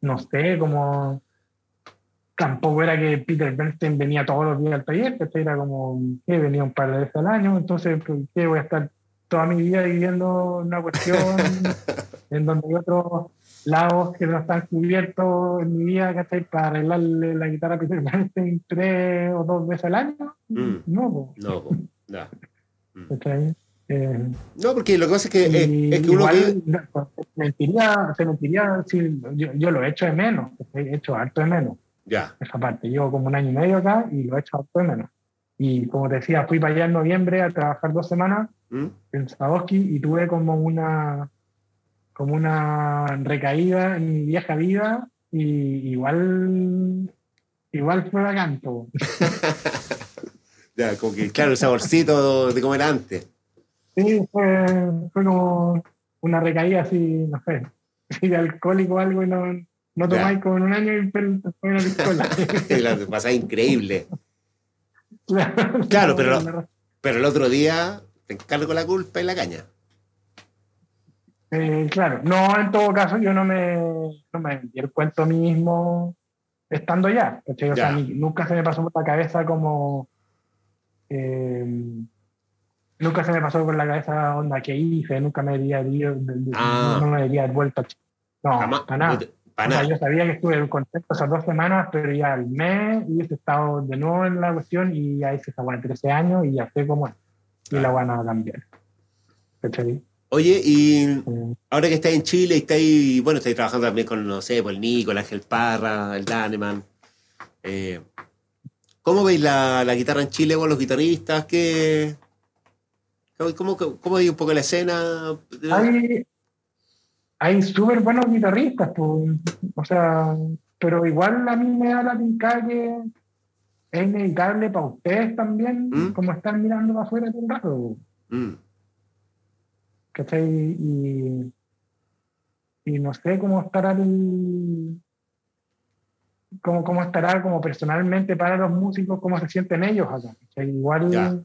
B: no sé, como tampoco era que Peter Bernstein venía todos los días al taller, que era como que venía un par de veces al año, entonces, ¿qué voy a estar toda mi vida viviendo una cuestión en donde hay otros lados que no están cubiertos en mi vida, ¿cachai? Para arreglarle la guitarra Peter Bernstein tres o dos veces al año? Mm. No,
A: no, no. Mm. Eh, no, porque lo que pasa es que, es, que uno.
B: se mentiría, se mentiría si yo, lo he hecho de menos, he hecho harto de menos.
A: Ya.
B: Esa parte. Llevo como un año y medio acá y lo he hecho harto de menos. Y como te decía, fui para allá en noviembre a trabajar dos semanas ¿Mm? en Sadowski y tuve como una como una recaída en mi vieja vida y igual igual fue canto
A: ya, como que claro, el saborcito de comer antes.
B: Sí, fue, fue como una recaída así, no sé, si de alcohólico o algo y no, no tomáis como en un año y fue una pistola.
A: la pasa increíble. Claro, pero, pero el otro día te encargo la culpa y la caña.
B: Eh, claro, no, en todo caso yo no me, no me di el cuento a mismo estando ya. O sea, nunca se me pasó por la cabeza como... Eh, nunca se me pasó por la cabeza onda que hice, nunca me diría, ah. no me diría vuelto No, para nada. Para nada. yo sabía que estuve contento esas dos semanas, pero ya al mes hubiese estado de nuevo en la cuestión y ya hice esa buena 13 años y ya sé cómo es. Y la van a cambiar.
A: Oye, y ahora que estás en Chile y estáis, bueno, estáis trabajando también con, no sé, el Nico, el Ángel Parra, el Daneman. Eh, ¿Cómo veis la, la, guitarra en Chile con los guitarristas? ¿Qué, ¿Cómo, cómo hay un poco la escena?
B: Hay, hay súper buenos guitarristas, pues, o sea, pero igual a mí me da la pinta que es inevitable para ustedes también, ¿Mm? como están mirando para afuera de un rato. ¿Mm? ¿Cachai? Y, y no sé cómo estará el, cómo, cómo estará como personalmente para los músicos, cómo se sienten ellos acá. Igual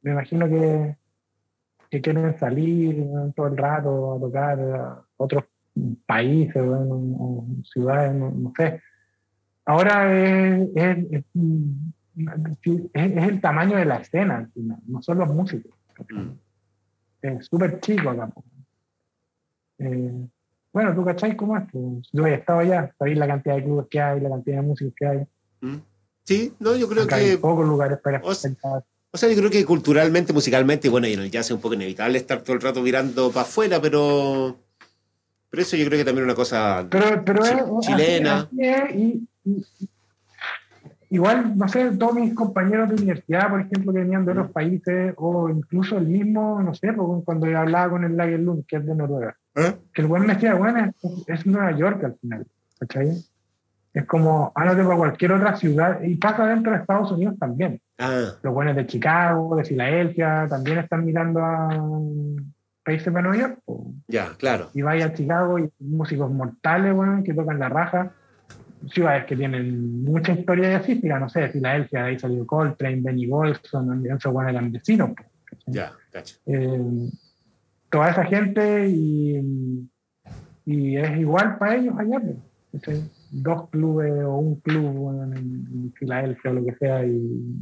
B: me imagino que, que quieren salir todo el rato a tocar a otros países o, ciudades, no, sé. Ahora es, es, el tamaño de la escena no son los músicos. Mm. Es súper chico acá. Eh, bueno, tú cacháis cómo es. Pues, yo he estado allá, sabéis la cantidad de clubes que hay, la cantidad de músicos que hay.
A: Mm. Sí, no, yo creo que.
B: Hay pocos lugares para
A: o, o sea, yo creo que culturalmente, musicalmente, bueno, y en el jazz es un poco inevitable estar todo el rato mirando para afuera, pero. Pero eso yo creo que también es una cosa
B: pero, pero chilena. y, igual, no sé, todos mis compañeros de universidad, por ejemplo, que venían de otros mm. países, o incluso el mismo, no sé, pues, cuando hablaba con el Lager Lund, que es de Noruega, ¿Eh? que el buen me decía, bueno, es, Nueva York al final, ¿cachai? Es como, ándate para cualquier otra ciudad, y pasa dentro de Estados Unidos también. Ah. Los buenos de Chicago, de Filadelfia, también están mirando a países de Nueva York.
A: Ya, claro.
B: Y vaya a Chicago y músicos mortales, bueno, que tocan la raja ciudades que tienen mucha historia jazzística, no sé, Filadelfia, ahí salió Coltrane, Benny Golson, esos buenos eran vecinos.
A: Ya, cacho.
B: Eh, toda esa gente y, y, es igual para ellos allá. Dos clubes o un club en, Filadelfia o lo que sea y,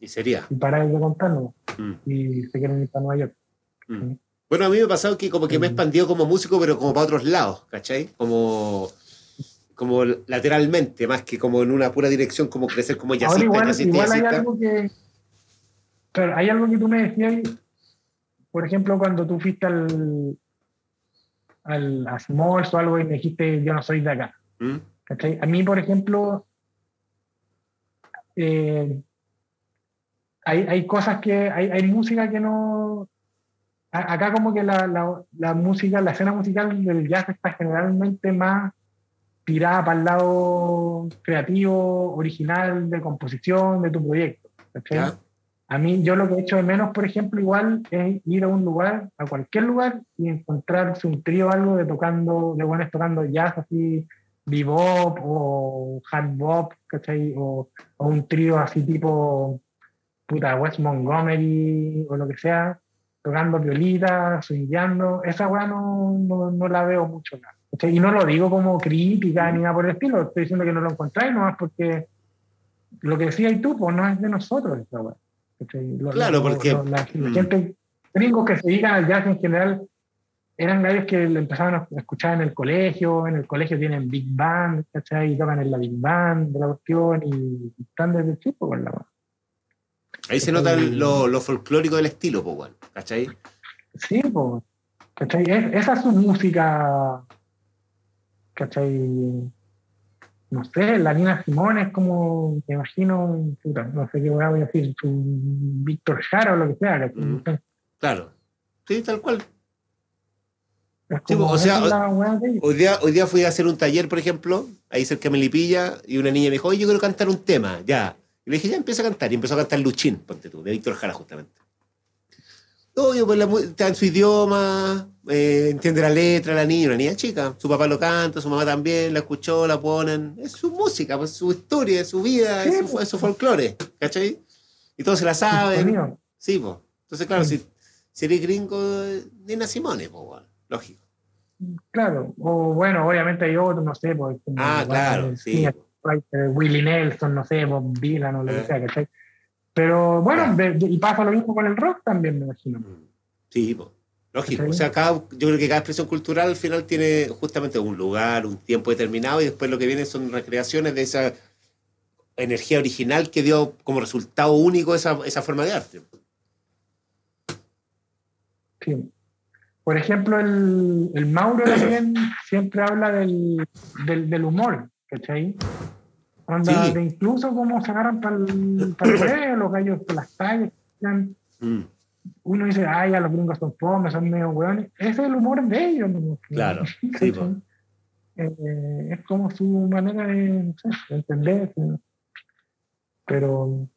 A: y sería.
B: Y para ellos contarnos. Mm. Y se quieren ir para Nueva York.
A: Mm. Bueno, a mí me ha pasado que como que me he expandido como músico, pero como para otros lados, ¿cachai? Como como lateralmente, más que como en una pura dirección, como crecer como
B: jazzista. igual, igual hay algo que... Claro, hay algo que tú me decías, por ejemplo, cuando tú fuiste al, al a Smalls o algo y me dijiste, yo no soy de acá. ¿Mm? A mí, por ejemplo, eh, hay, hay, cosas que, hay, hay, música que no... Acá como que la, la, la música, la escena musical del jazz está generalmente más tirada para el lado creativo, original, de composición de tu proyecto. A mí, yo lo que he hecho de menos, por ejemplo, igual es ir a un lugar, a cualquier lugar, y encontrarse un trío algo de tocando, de buenos tocando jazz así, bebop o hard bop, ¿cachai? O, o un trío así tipo, puta, West Montgomery o lo que sea, tocando violitas, swingueando. Esa weá no, no, no la veo mucho nada. Y no lo digo como crítica ni nada por el estilo, estoy diciendo que no lo encontráis nomás porque lo que decías tú, pues no es de nosotros
A: claro, porque.
B: la, mm. gente gringos que se dedican al jazz en general eran gallos que lo empezaban a escuchar en el colegio, en el colegio tienen big band, ¿cachai? Y tocan en la big band de la cuestión y están desde chico con la
A: Ahí se nota lo, lo, folclórico del estilo, pues, ¿cachai?
B: Sí, pues, ¿cachai? esa es su música ¿cachai? No sé, la Nina Simón es como, me imagino, no sé qué voy a decir, un Víctor Jara o lo que sea. Mm.
A: Claro, sí, tal cual. o sea, hoy, día, hoy día fui a hacer un taller, por ejemplo, ahí cerca de Melipilla, y una niña me dijo, oye, yo quiero cantar un tema, ya. Y le dije, ya empieza a cantar, y empezó a cantar Luchín, ponte tú, de Víctor Jara, justamente. Obvio, pues está en su idioma, eh, entiende la letra, la niña, una niña chica. Su papá lo canta, su mamá también, la escuchó, la ponen. Es su música, pues, su historia, su vida, es, su, es, su, folclore, ¿cachai? Y todos se la saben. Sí, pues. Entonces, claro, si, si, eres gringo, Nina Simone, pues, lógico.
B: Claro, o bueno, obviamente hay otros, no sé, pues.
A: Ah, claro, sí.
B: Willie Nelson, no sé, Bob Dylan o lo que eh. sea, ¿cachai? Pero bueno, y pasa lo mismo con el rock también, me imagino. Mm.
A: Sí, lógico. O sea, cada, yo creo que cada expresión cultural al final tiene justamente un lugar, un tiempo determinado y después lo que viene son recreaciones de esa energía original que dio como resultado único esa, esa forma de arte.
B: Sí. Por ejemplo, el, el Mauro también siempre habla del, del, del humor, ¿cachai? Incluso como se agarran para el, los gallos por las calles. Mm. Uno dice, ay, a los gringos son pobres, son medio hueones. Ese es el humor de ellos.
A: Claro, sí,
B: eh, es como su manera de, entender. Pero,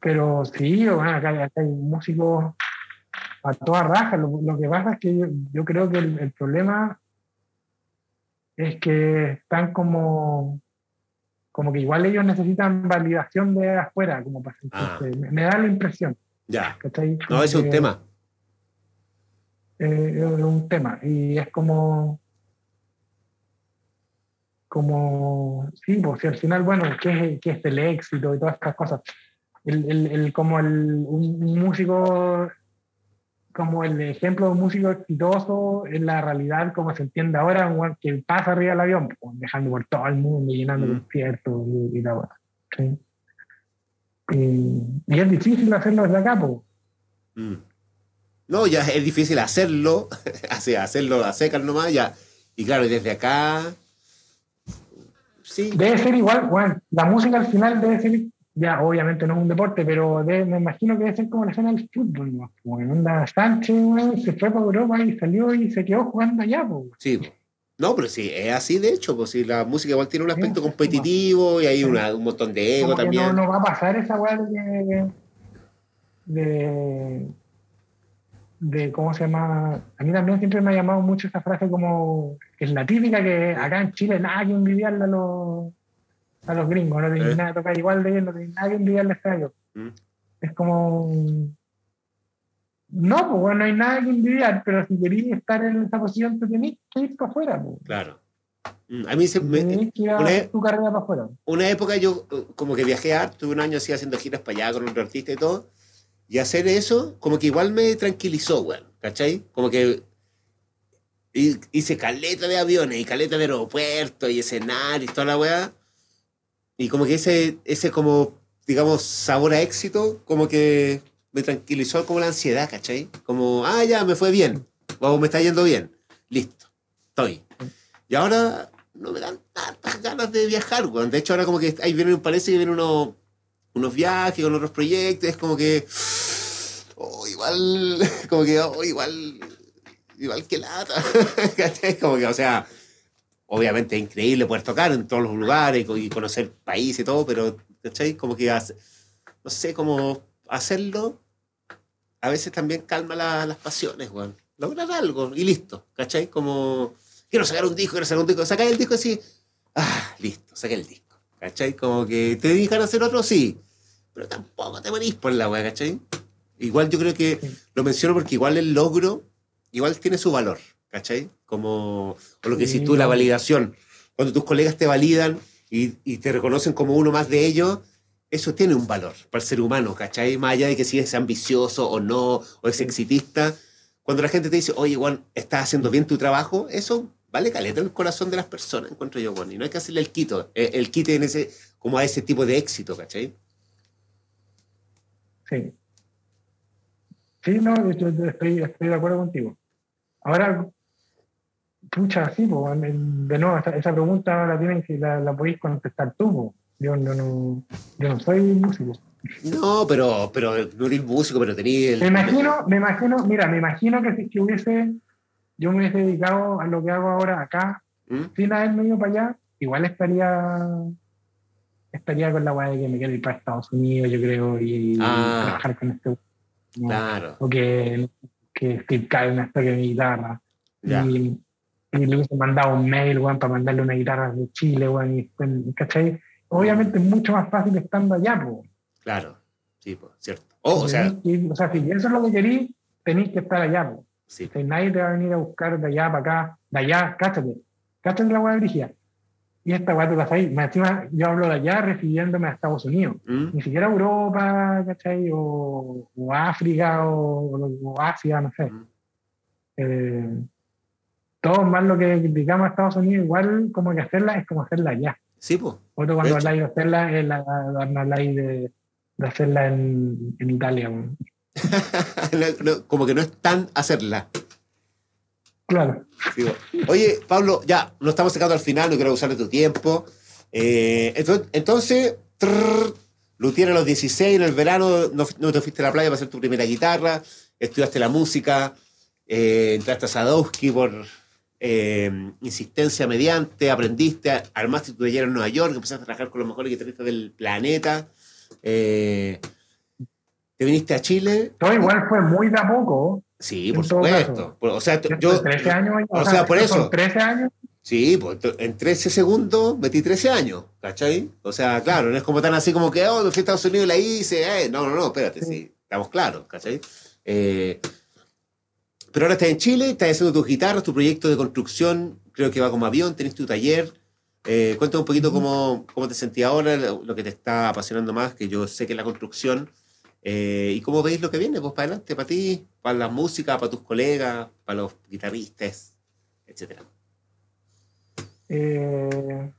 B: pero sí, acá, hay músicos a toda raja. Lo, que pasa es que yo, creo que el problema es que están como como que igual ellos necesitan validación de afuera, como para ah. me, da la impresión.
A: Ya. No, ese es un tema.
B: Eh, es un tema. Y es como. como, sí, pues si al final, bueno, ¿qué, qué es el éxito y todas estas cosas? El, el, el como el, un, músico, como el ejemplo de un músico exitoso en la realidad, como se entiende ahora, que pasa arriba del avión, pues, dejando por todo el mundo, llenando mm. conciertos y, y la ¿sí? y, y, es difícil hacerlo desde acá, pues.
A: Mm. No, ya es difícil hacerlo, hacerlo a secas nomás, ya. Y claro, desde acá.
B: Sí. Debe ser igual, bueno, la música al final debe ser, ya obviamente no es un deporte, pero me imagino que debe ser como la escena del fútbol, ¿no? Como en onda Sánchez, se fue para Europa y salió y se quedó jugando allá, pues.
A: Sí, no, pero sí, es así de hecho, pues si la música igual tiene un aspecto competitivo y hay una, un montón de ego también.
B: No, no va a pasar esa weá de, de de cómo se llama. A mí también siempre me ha llamado mucho esa frase como que es la típica que acá en Chile nada que envidiarle a los, a los gringos, no tienen eh. nada que tocar igual de bien, no tienen nada que envidiarle a ellos. Mm. Es como. No, pues bueno, no hay nada que envidiar, pero si querías estar en esa posición, te tenés que ir para afuera. Pues.
A: Claro. Mm, a mí se me.
B: Una, e- tu carrera para afuera.
A: Una época yo, como que viajé a, tuve un año así haciendo giras para allá con otro artista y todo y hacer eso, como que igual me tranquilizó, weón. ¿Cachai? Como que hice caleta de aviones y caleta de aeropuertos y escenarios y toda la weá. Y como que ese, ese como, digamos, sabor a éxito, como que me tranquilizó como la ansiedad, ¿cachai? Como, ah, ya, me fue bien. O me está yendo bien. Listo. Estoy. Y ahora no me dan tantas ganas de viajar, weón. De hecho, ahora como que ahí viene, parece que viene uno unos viajes, con otros proyectos, como que, oh, igual, como que, oh, igual, igual que lata, como que, o sea, obviamente es increíble poder tocar en todos los lugares y conocer países y todo, pero, ¿cachai? Como que, no sé, como hacerlo, a veces también calma las pasiones, weón. Lograr algo y listo, ¿cachai? Como, quiero sacar un disco, quiero sacar un disco, sacar el disco así, ah, listo, saqué el disco. ¿Cachai? Como que te dejan hacer otro, sí. Pero tampoco te morís por la weá, ¿cachai? Igual yo creo que lo menciono porque igual el logro, igual tiene su valor, ¿cachai? Como, o lo que decís tú, la validación. Cuando tus colegas te validan y, y, te reconocen como uno más de ellos, eso tiene un valor para el ser humano, ¿cachai? Más allá de que si es ambicioso o no, o es exitista. Cuando la gente te dice, oye, Juan, estás haciendo bien tu trabajo, eso vale caleta en el corazón de las personas, encuentro yo, bueno, y no hay que hacerle el quito, el, eh, el quite en ese, como a ese tipo de éxito, ¿cachai?
B: Sí. Sí, no, estoy, de acuerdo contigo. Ahora, pucha, sí, de nuevo, esa, pregunta la, tienen que, la, la podéis contestar tú, yo, no, no, yo no soy músico.
A: No, pero, pero no eres músico, pero tenías el...
B: Me imagino, me imagino, mira, me imagino que si hubiese yo me hubiese dedicado a lo que hago ahora acá, ¿Mm? sin haberme ido para allá, igual estaría estaría con la weá de que me quiero ir para Estados Unidos, yo creo, y, ah, trabajar con este.
A: Claro.
B: O que, que Steve Calvin toque mi guitarra. Y, y, le hubiese mandado un mail, weón, para mandarle una guitarra de Chile, weón, y, ¿cachai? Obviamente es mucho más fácil estando allá, pues.
A: Claro, sí, pues, cierto. Oh, o sea,
B: o sea, si eso es lo que queréis, tenéis que estar allá, pues. Sí. nadie te va a venir a buscar de allá para acá, de allá, cáchate, cáchate la hueá de Y esta hueá te pasa ahí. Más encima, yo hablo de allá refiriéndome a Estados Unidos. Mm. Ni siquiera Europa, ¿cachai? O, o África, o, Asia, no sé. Mm. Eh, todo más lo que digamos a Estados Unidos, igual como que hacerla es como hacerla allá.
A: Sí, pues.
B: Otro cuando habláis de hacerla es la, habláis de, de hacerla en, en Italia.
A: como que no es tan hacerla.
B: Claro.
A: Oye, Pablo, ya, nos estamos sacando al final, no quiero usar tu tiempo. Eh, entonces, Lutier a los 16, en el verano, no, te fuiste a la playa para hacer tu primera guitarra, estudiaste la música, eh, entraste a Sadowski por eh, insistencia mediante, aprendiste, armaste tu taller en Nueva York, empezaste a trabajar con los mejores guitarristas del planeta. Eh, te viniste a Chile.
B: Todo igual fue muy de a poco.
A: Sí, por supuesto. O sea, yo.
B: 13 años.
A: O, sea, por eso.
B: 13 años.
A: Sí, pues en 13 segundos metí 13 años, ¿cachai? O sea, claro, no es como tan así como que, oh, fui a Estados Unidos y la hice, eh. no, no, no, espérate, sí, estamos claros, ¿cachai? Eh, pero ahora estás en Chile, estás haciendo tus guitarras, tu proyecto de construcción, creo que va como avión, tenés tu taller. Eh, cuéntame un poquito cómo, cómo te sentías ahora, lo, que te está apasionando más, que yo sé que es la construcción, eh, y cómo veis lo que viene, pues para adelante, para ti, para la música, para tus colegas, para los guitarristas, etcétera.
B: Eh,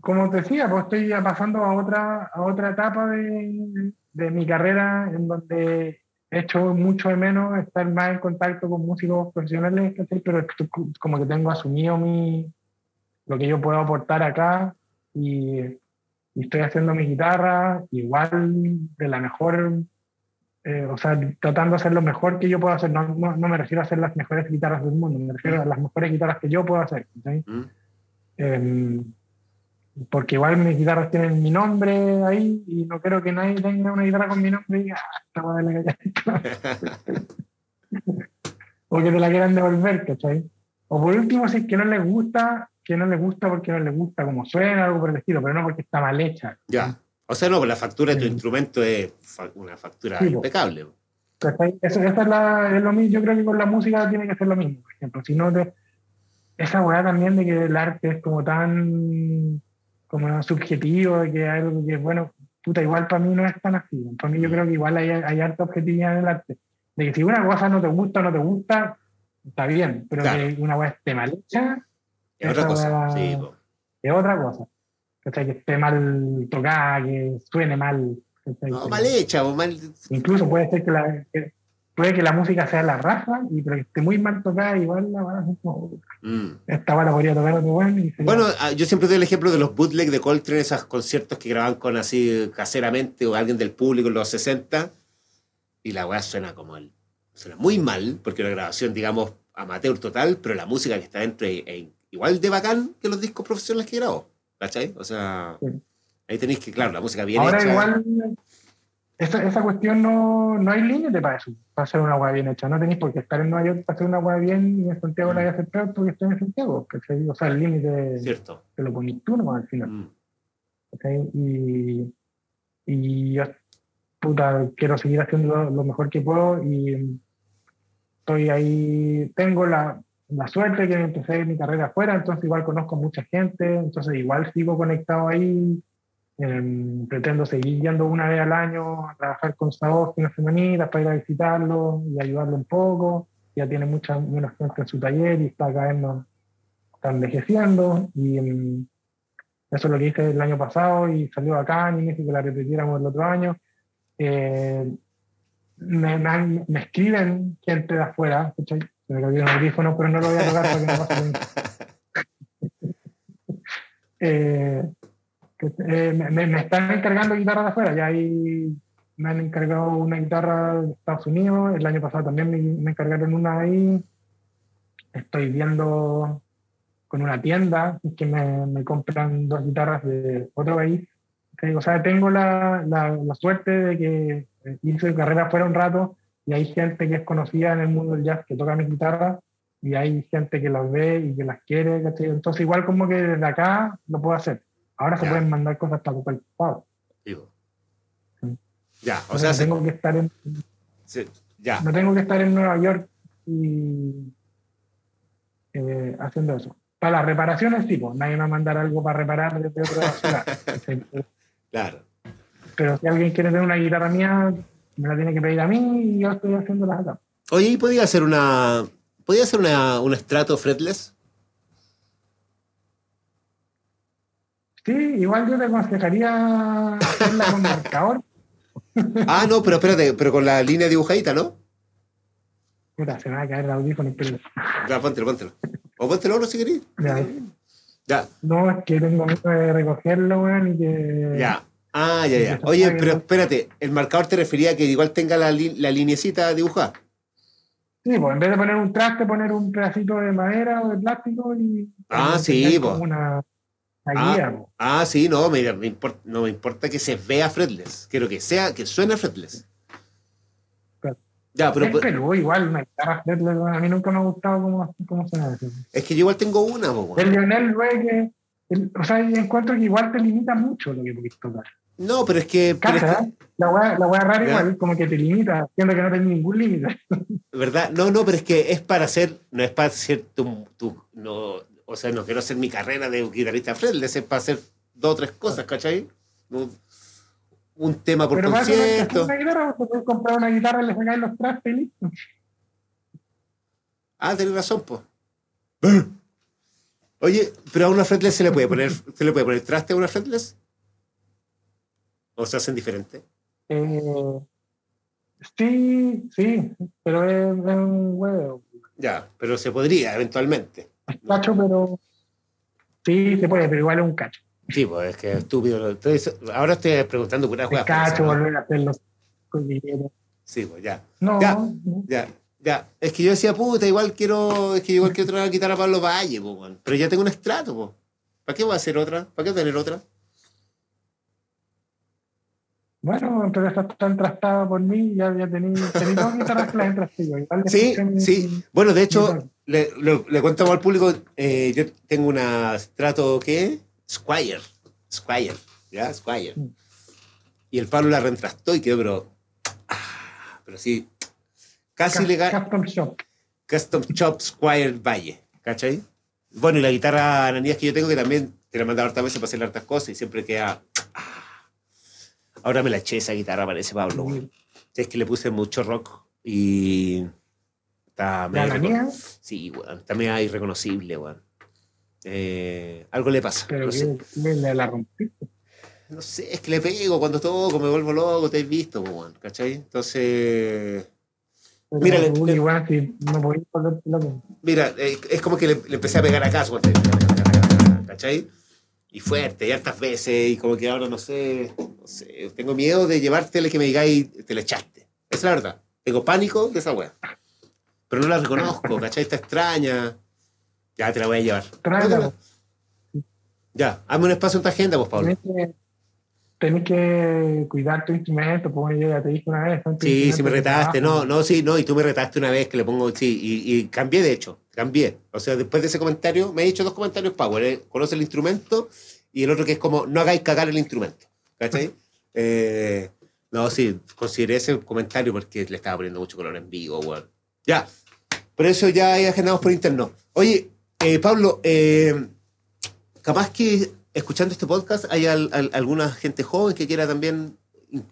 B: como te decía, pues estoy ya pasando a otra, a otra etapa de, de mi carrera en donde hecho mucho de menos estar más en contacto con músicos profesionales, pero como que tengo asumido mi, lo que yo puedo aportar acá y, y estoy haciendo mi guitarra igual de la mejor, eh, o sea, tratando de hacer lo mejor que yo puedo hacer. No, no, no, me refiero a hacer las mejores guitarras del mundo, me refiero a las mejores guitarras que yo puedo hacer. Mm. Eh, porque igual mis guitarras tienen mi nombre ahí y no quiero que nadie tenga una guitarra con mi nombre y diga, ah, esta la o que te la quieran devolver, ¿cachai? O por último, si es que no les gusta, que no les gusta porque no les gusta como suena, algo por el estilo, pero no porque está mal hecha.
A: Ya. O sea, no, la factura de tu instrumento es una factura sí, impecable.
B: Eso, es, la, es, lo mismo. Yo creo que con la música tiene que ser lo mismo. Por ejemplo, si no te. Esa weá también de que el arte es como tan como subjetivo, que hay algo que, bueno, puta, igual para mí no es tan así. Para mí yo creo que igual hay, hay harta objetividad en el arte. De que si una cosa no te gusta o no te gusta, está bien, pero que una weá esté mal hecha,
A: es otra cosa. Sí,
B: es otra cosa. Que esté mal tocada, que suene mal.
A: No, mal hecha o mal.
B: Incluso puede ser que la, que, puede que la música sea la raza, y, pero que esté muy mal tocada, igual la van a hacer como. Mm. Esta bala podría tocar otro bueno.
A: bueno, ah, yo siempre doy el ejemplo de los bootleg de Coltrane, esos conciertos que graban con así caseramente o alguien del público en los 60, y la weá suena como el. Suena muy mal, porque la grabación, digamos, amateur total, pero la música que está dentro es, es igual de bacán que los discos profesionales que grabó. ¿Cachai? O sea, ahí tenéis que, claro, la música bien
B: Ahora
A: hecha.
B: igual, esa, esa cuestión no, no hay límite para eso, para hacer una hueá bien hecha. No tenéis por qué estar en Nueva York para hacer una hueá bien y en Santiago mm. la voy a hacer peor porque estoy en Santiago. ¿cachai? O sea, el límite
A: Cierto.
B: te lo pones tú nomás al final. Mm. ¿cachai? Y, y yo, puta, quiero seguir haciendo lo, lo mejor que puedo y estoy ahí, tengo la, la suerte que empecé mi carrera afuera, entonces igual conozco mucha gente, entonces igual sigo conectado ahí. Eh, pretendo seguir yendo una vez al año a trabajar con Saoz una semanita para ir a visitarlo y ayudarlo un poco. Ya tiene mucha menos gente en su taller y está cada vez más está envejeciendo. Y um, eso es lo que hice el año pasado y salió acá y me dije que la repitiéramos el otro año. Eh, me, me, me, escriben gente de afuera, ¿escucháis? Se me cayó el audífono, pero no lo voy a tocar para que no pase eh, eh, me, me, están encargando guitarras de afuera, ya ahí me han encargado una guitarra de Estados Unidos, el año pasado también me, me encargaron una ahí, estoy viendo con una tienda que me, me compran dos guitarras de otro país. O sea, tengo la, la, la suerte de que hice carrera fuera un rato y hay gente que es conocida en el mundo del jazz que toca mi guitarra y hay gente que las ve y que las quiere, ¿cachai? Entonces igual como que desde acá lo puedo hacer. Ahora se pueden mandar cosas para el pago.
A: Digo. Ya, o sea,
B: no tengo que estar en
A: sí, ya.
B: no tengo que estar en Nueva York y eh, haciendo eso. Para las reparaciones, tipo, pues, nadie me va a mandar algo para reparar desde otra ciudad.
A: claro.
B: Pero si alguien quiere tener una guitarra mía, me la tiene que pedir a mí y yo estoy haciendo las acá.
A: Oye, ¿y podía hacer una. ¿Podía hacer una, un estrato fretless?
B: Sí, igual yo te aconsejaría hacerla con marcador.
A: ah, no, pero espérate, pero con la línea dibujadita, ¿no?
B: Puta, se me va a caer el audífono, pero...
A: Ya, póntelo, póntelo. O póntelo ahora si querés.
B: Ya.
A: ya.
B: No, es que tengo miedo de recogerlo, weón, y que...
A: Ya. Ah, ya, ya. Oye, pero espérate, ¿el marcador te refería a que igual tenga la, la linecita dibujada?
B: Sí, pues en vez de poner un traste, poner un pedacito de madera o de plástico y.
A: Ah, sí, pues.
B: Una
A: ah,
B: pues.
A: ah, sí, no me, me importa, no me importa que se vea fretless. Quiero que sea, que suene fretless.
B: Claro.
A: Ya, pero.
B: Es Perú, igual, una guitarra fretless, a mí nunca me ha gustado cómo, cómo suena eso.
A: Es que yo igual tengo una, pues.
B: El Lionel. El, o sea, encuentro que igual te limita mucho lo que puedes tocar.
A: No, pero es que. Pero es
B: que... La weá la rara igual, como que te limita, siendo que no tenés ningún límite.
A: ¿Verdad? No, no, pero es que es para hacer, no es para hacer tu, tu no, o sea, no quiero hacer mi carrera de guitarrista fretless, es para hacer dos o tres cosas, ¿cachai? Un, un tema por
B: Pero
A: concierto.
B: una guitarra, podés comprar una guitarra, le sacáis los trastes y listo.
A: Ah, tenés razón, pues. Oye, pero a una fretless se le puede poner, se le puede poner traste a una fretless? ¿O se hacen diferentes?
B: Eh, sí, sí, pero es, es un huevo.
A: Ya, pero se podría eventualmente.
B: Cacho, pero sí se puede, pero igual es un cacho.
A: Sí, pues es que es estúpido. Entonces, ahora estoy preguntando por una juega.
B: cacho volver a hacer los cordilleros.
A: Sí, pues ya.
B: No,
A: Ya.
B: no.
A: Ya, ya. Es que yo decía, puta, igual quiero, es que igual quiero guitarra a Pablo Valle, po, weón. pero ya tengo un estrato, po. ¿para qué voy a hacer otra? ¿Para qué tener otra?
B: Bueno, pero esta está entrastada por mí, ya, dos guitarras que las
A: Sí, sí. Bueno, de hecho, le, le, le contamos al público, eh, yo tengo una estrato, ¿qué? Squire. Squire, ¿ya? Squire.
B: Mm.
A: Y el Pablo la reentrastó y quedó, pero... ah, pero sí, casi legal.
B: Custom Shop.
A: Custom Shop Squire Valle, ¿cachai? Bueno, y la guitarra ananías que yo tengo, que también te la he mandado hartas veces para hacer hartas cosas y siempre queda. ah. Ahora me la eché esa guitarra, parece Pablo. weón. Es que le puse mucho rock y. Está
B: ¿La
A: medio irreco- Sí, weón. Está medio irreconocible, weón. Eh, algo le pasa.
B: Pero
A: No sé,
B: la rompiste.
A: no sé, es que le pego cuando toco, me vuelvo loco, te has visto, weón. ¿cachai? Entonces.
B: Pero
A: Mira,
B: tú
A: le-
B: igual si no.
A: Mira, eh, es como que le, le empecé a pegar acá, suerte, ¿cachai? Y fuerte, y hartas veces, y como que ahora no sé, no sé, tengo miedo de llevártela y que me digáis, te la echaste. Esa es la verdad. Tengo pánico de esa wea. Pero no la reconozco, ¿cachai? Está extraña. Ya te la voy a llevar. Ya, hazme un espacio en tu agenda, pues, Pablo.
B: Tenés que, cuidar tu instrumento, bueno, yo ya te dije una vez.
A: Sí, sí me retaste, no, no, sí, no, y tú me retaste una vez que le pongo, sí, y, y cambié de hecho, cambié. O sea, después de ese comentario, me he hecho dos comentarios Power, eh, conoce el instrumento y el otro que es como, no hagáis cagar el instrumento, ¿cachai? Eh, no, sí, consideré ese comentario porque le estaba poniendo mucho color en vivo, weón. Ya, por eso ya hay agendamos por interno. Oye, eh, Pablo, capaz que escuchando este podcast hay al- al- alguna gente joven que quiera también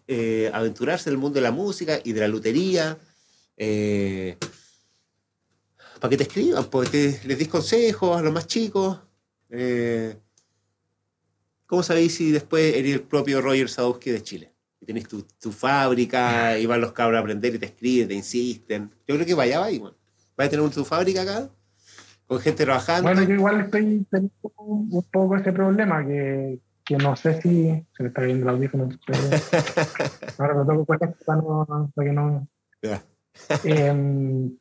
A: eh, aventurarse en el mundo de la música y de la lutería. eh, para que te escriban, porque les dis consejos a los más chicos. eh, ¿Cómo sabéis si después eres el propio Roger Sadowski de Chile? Y tenés tu, tu fábrica, y van los cabros a aprender y te escriben, te insisten. Yo creo que vaya ahí, bueno. ¿Vas a tener tu fábrica acá? Con gente trabajando.
B: Bueno, yo igual estoy teniendo un, poco ese problema que, que no sé si se me está viendo el audífono. Ahora me toco con esto para, no, para que no.
A: Ya.
B: Em,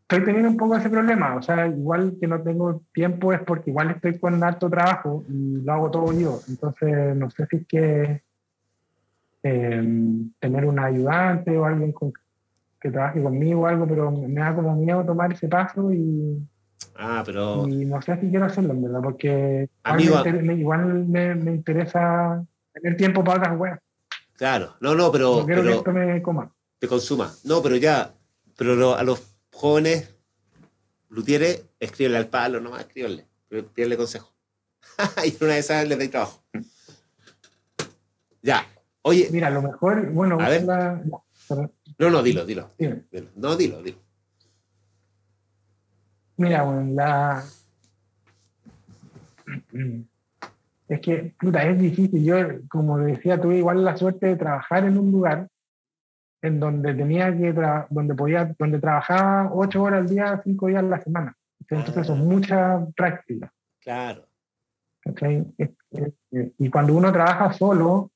B: estoy teniendo un poco ese problema. O sea, igual que no tengo tiempo es porque igual estoy con alto trabajo y lo hago todo yo. Entonces, no sé si es que em, tener un ayudante o alguien con- que trabaje conmigo o algo, pero me da como miedo tomar ese paso y,
A: Ah, pero
B: y no sé si quiero hacerlo, en verdad, porque
A: Amigo-
B: igual, me, inter- me- igual me, me interesa tener tiempo para otras weas.
A: claro. No, no, pero,
B: No quiero que esto me coma.
A: te consuma. No, pero ya, pero lo- a los jóvenes luthieres, escríbele al palo nomás, escríbele. Pídele consejo. y una de esas les doy trabajo. Ya. Oye,
B: Mira, lo mejor, bueno,
A: A ver.
B: la-
A: no, no, dilo, dilo.
B: dime.
A: dilo. No, dilo, dilo.
B: Mira, bueno, la. Es que, puta, es difícil. Yo, como decía, tuve igual la suerte de trabajar en un lugar en donde tenía que, tra- donde podía, donde trabajaba ocho horas al día, cinco días a la semana. Entonces, son mucha práctica.
A: Claro.
B: ¿cachai? Es- es- es- Y cuando uno trabaja solo,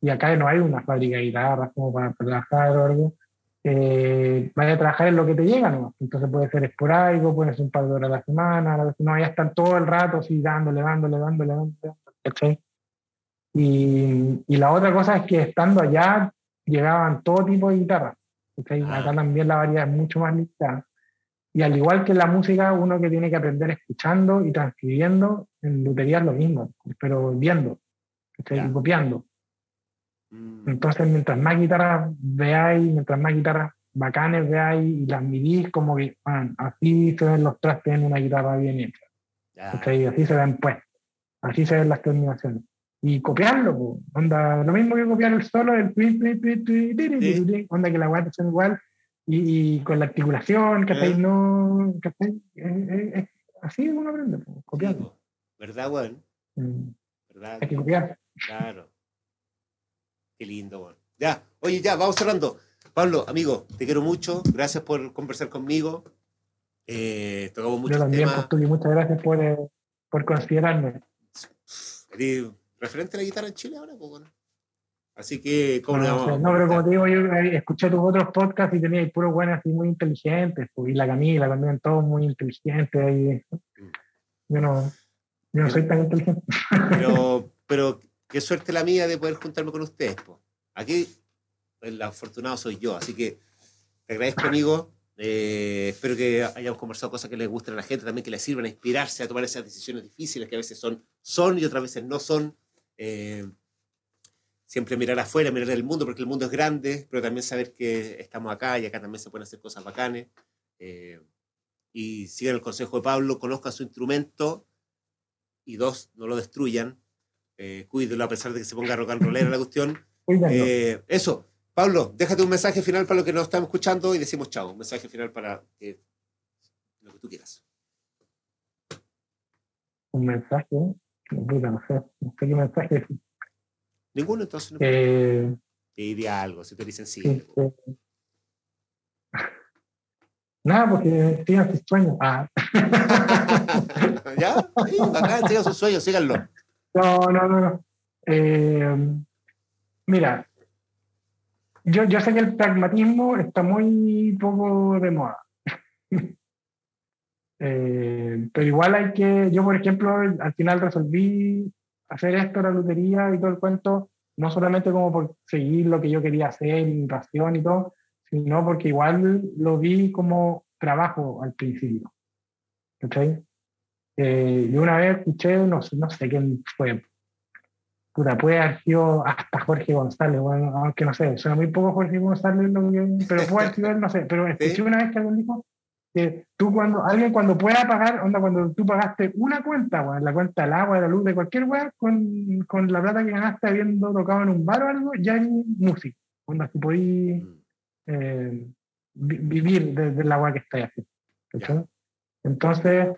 B: y acá no hay una fábrica de guitarras como para, trabajar o algo, eh, vaya a trabajar en lo que te llega, ¿no? Entonces puede ser esporádico, puede ser un par de horas a la semana, a veces no, ya están todo el rato así dándole, dándole, dándole, dándole, ¿cachai? Y, y la otra cosa es que estando allá llegaban todo tipo de guitarras, ¿cachai?
A: Ah.
B: Acá también la variedad es mucho más limitada. Y al igual que en la música, uno que tiene que aprender escuchando y transcribiendo, en lutería es lo mismo, pero viendo, ¿cachai? Y copiando.
A: Mm,
B: Entonces, mientras más guitarras veáis, mientras más guitarras bacanes veáis y las midís, como que man, así se ven los trastes en una guitarra bien hecha. Así se ven pues, así se ven las terminaciones. Y copiarlo, po. onda, lo mismo que copiar el solo, el tweet, onda que la guarda son igual, y, con la articulación, que ¿Eh? no, que así uno aprende, copiando.
A: ¿Verdad, weón?
B: Mm. ¿Verdad? Hay que copiar.
A: Claro. Qué lindo, weón. Ya, oye, ya, vamos cerrando. Pablo, amigo, te quiero mucho. Gracias por conversar conmigo. Eh, tocamos muchos Yo también, temas.
B: Pues, muchas gracias por, eh, por considerarme.
A: referente a la guitarra en Chile ahora, pues, bueno. Así que,
B: ¿cómo no, no, pero como te digo, yo escuché tus otros podcasts y tenía puros buenos así muy inteligentes, pues, y la Camila también, todos muy inteligentes. Y, mm. yo no, yo no soy tan inteligente.
A: Pero, pero qué suerte la mía de poder juntarme con ustedes. Pues. Aquí el afortunado soy yo, así que te agradezco, amigo. Eh, espero que hayamos conversado cosas que les gusten a la gente, también que les sirvan a inspirarse a tomar esas decisiones difíciles que a veces son, son y otras veces no son. Eh, siempre mirar afuera, mirar el mundo, porque el mundo es grande, pero también saber que estamos acá y acá también se pueden hacer cosas bacanes. Eh, y sigan el consejo de Pablo, conozcan su instrumento y dos, no lo destruyan. Eh, cuídelo a pesar de que se ponga rock and rollera la cuestión. Eh, eso, Pablo, déjate un mensaje final para los que nos están escuchando y decimos chao. Un mensaje final para lo que tú quieras.
B: Un mensaje, no sé, no sé qué mensaje
A: Ninguno, entonces. No eh, te diría algo, si te dicen sí. Este,
B: nada, porque sigan sus sueños. Ah.
A: ¿Ya? Sí, acá sigan sus sueños, síganlo.
B: No, no, no. Eh, mira, yo, yo sé que el pragmatismo está muy poco de moda. Eh, pero igual hay que, yo por ejemplo, al final resolví hacer esto, la lotería y todo el cuento, no solamente como por seguir lo que yo quería hacer, mi pasión y todo, sino porque igual lo vi como trabajo al principio. ¿Okay? Eh, y una vez escuché, no, no sé quién fue, puta, puede haber sido hasta Jorge González, bueno, aunque no sé, suena muy poco Jorge González, pero puede haber sido él, no sé, pero escuché una vez que alguien dijo que tú cuando, alguien cuando pueda pagar, onda, cuando tú pagaste una cuenta, bueno, la cuenta del agua, de la luz, de cualquier weá, con, con, la plata que ganaste habiendo tocado en un bar o algo, ya hay música, onda, si podí mm. eh, vivir desde el agua que estáis haciendo. Entonces,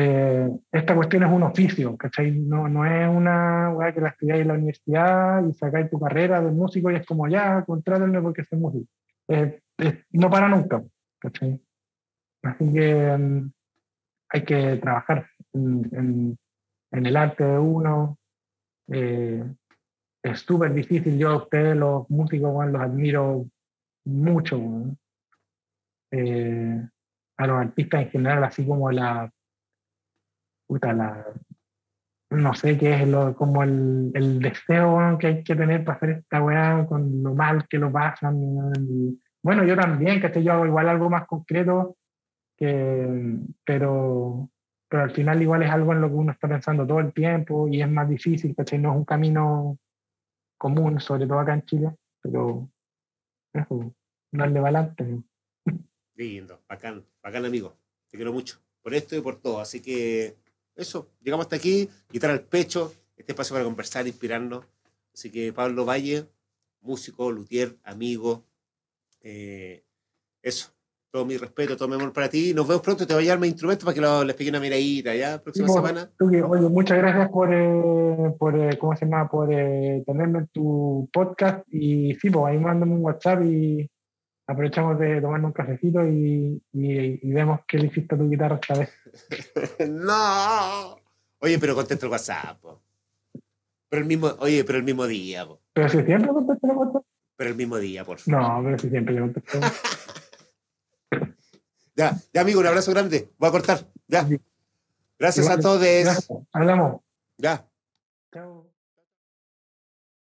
B: eh, esta cuestión es un oficio, ¿cachai? No, no es una weá que la estudiáis en la universidad y sacáis tu carrera de músico y es como ya, contrátenme porque soy músico. no para nunca, ¿cachai? Así que mm, hay que trabajar en, el arte de uno. Eh, es súper difícil. Yo a ustedes, los músicos, los admiro mucho. Eh, a los artistas en general, así como la. Puta, la no sé qué es lo, como el, el deseo que hay que tener para hacer esta weá con lo mal que lo pasan. Bueno, yo también, que yo hago igual algo más concreto que, pero, pero al final igual es algo en lo que uno está pensando todo el tiempo y es más difícil, ¿cachai? No es un camino común, sobre todo acá en Chile, pero eso, darle balance.
A: Lindo, bacán, bacán amigo, te quiero mucho, por esto y por todo, así que eso, llegamos hasta aquí, quitar al pecho, este espacio para conversar, inspirarnos, así que Pablo Valle, músico, luthier, amigo, eh, eso, todo mi respeto, todo mi amor para ti. Nos vemos pronto, te voy a llevar mi instrumento para que lo, les pegue una miradita, ¿ya? Próxima
B: pues,
A: semana.
B: Oye, muchas gracias por, eh, por eh, ¿cómo se llama? Por eh, tenerme en tu podcast. Y sí, pues ahí mándame un WhatsApp y aprovechamos de tomarnos un cafecito y, y, vemos qué le hiciste a tu guitarra esta vez.
A: no. Oye, pero contesta el WhatsApp. Pero el mismo, oye, pero el mismo día.
B: Pero si siempre contesto el WhatsApp.
A: Pero el mismo día, por favor.
B: No, pero si siempre yo contesto.
A: Ya, ya, amigo, un abrazo grande. Voy a cortar. Ya. Gracias a todos.
B: Hablamos.
A: Ya.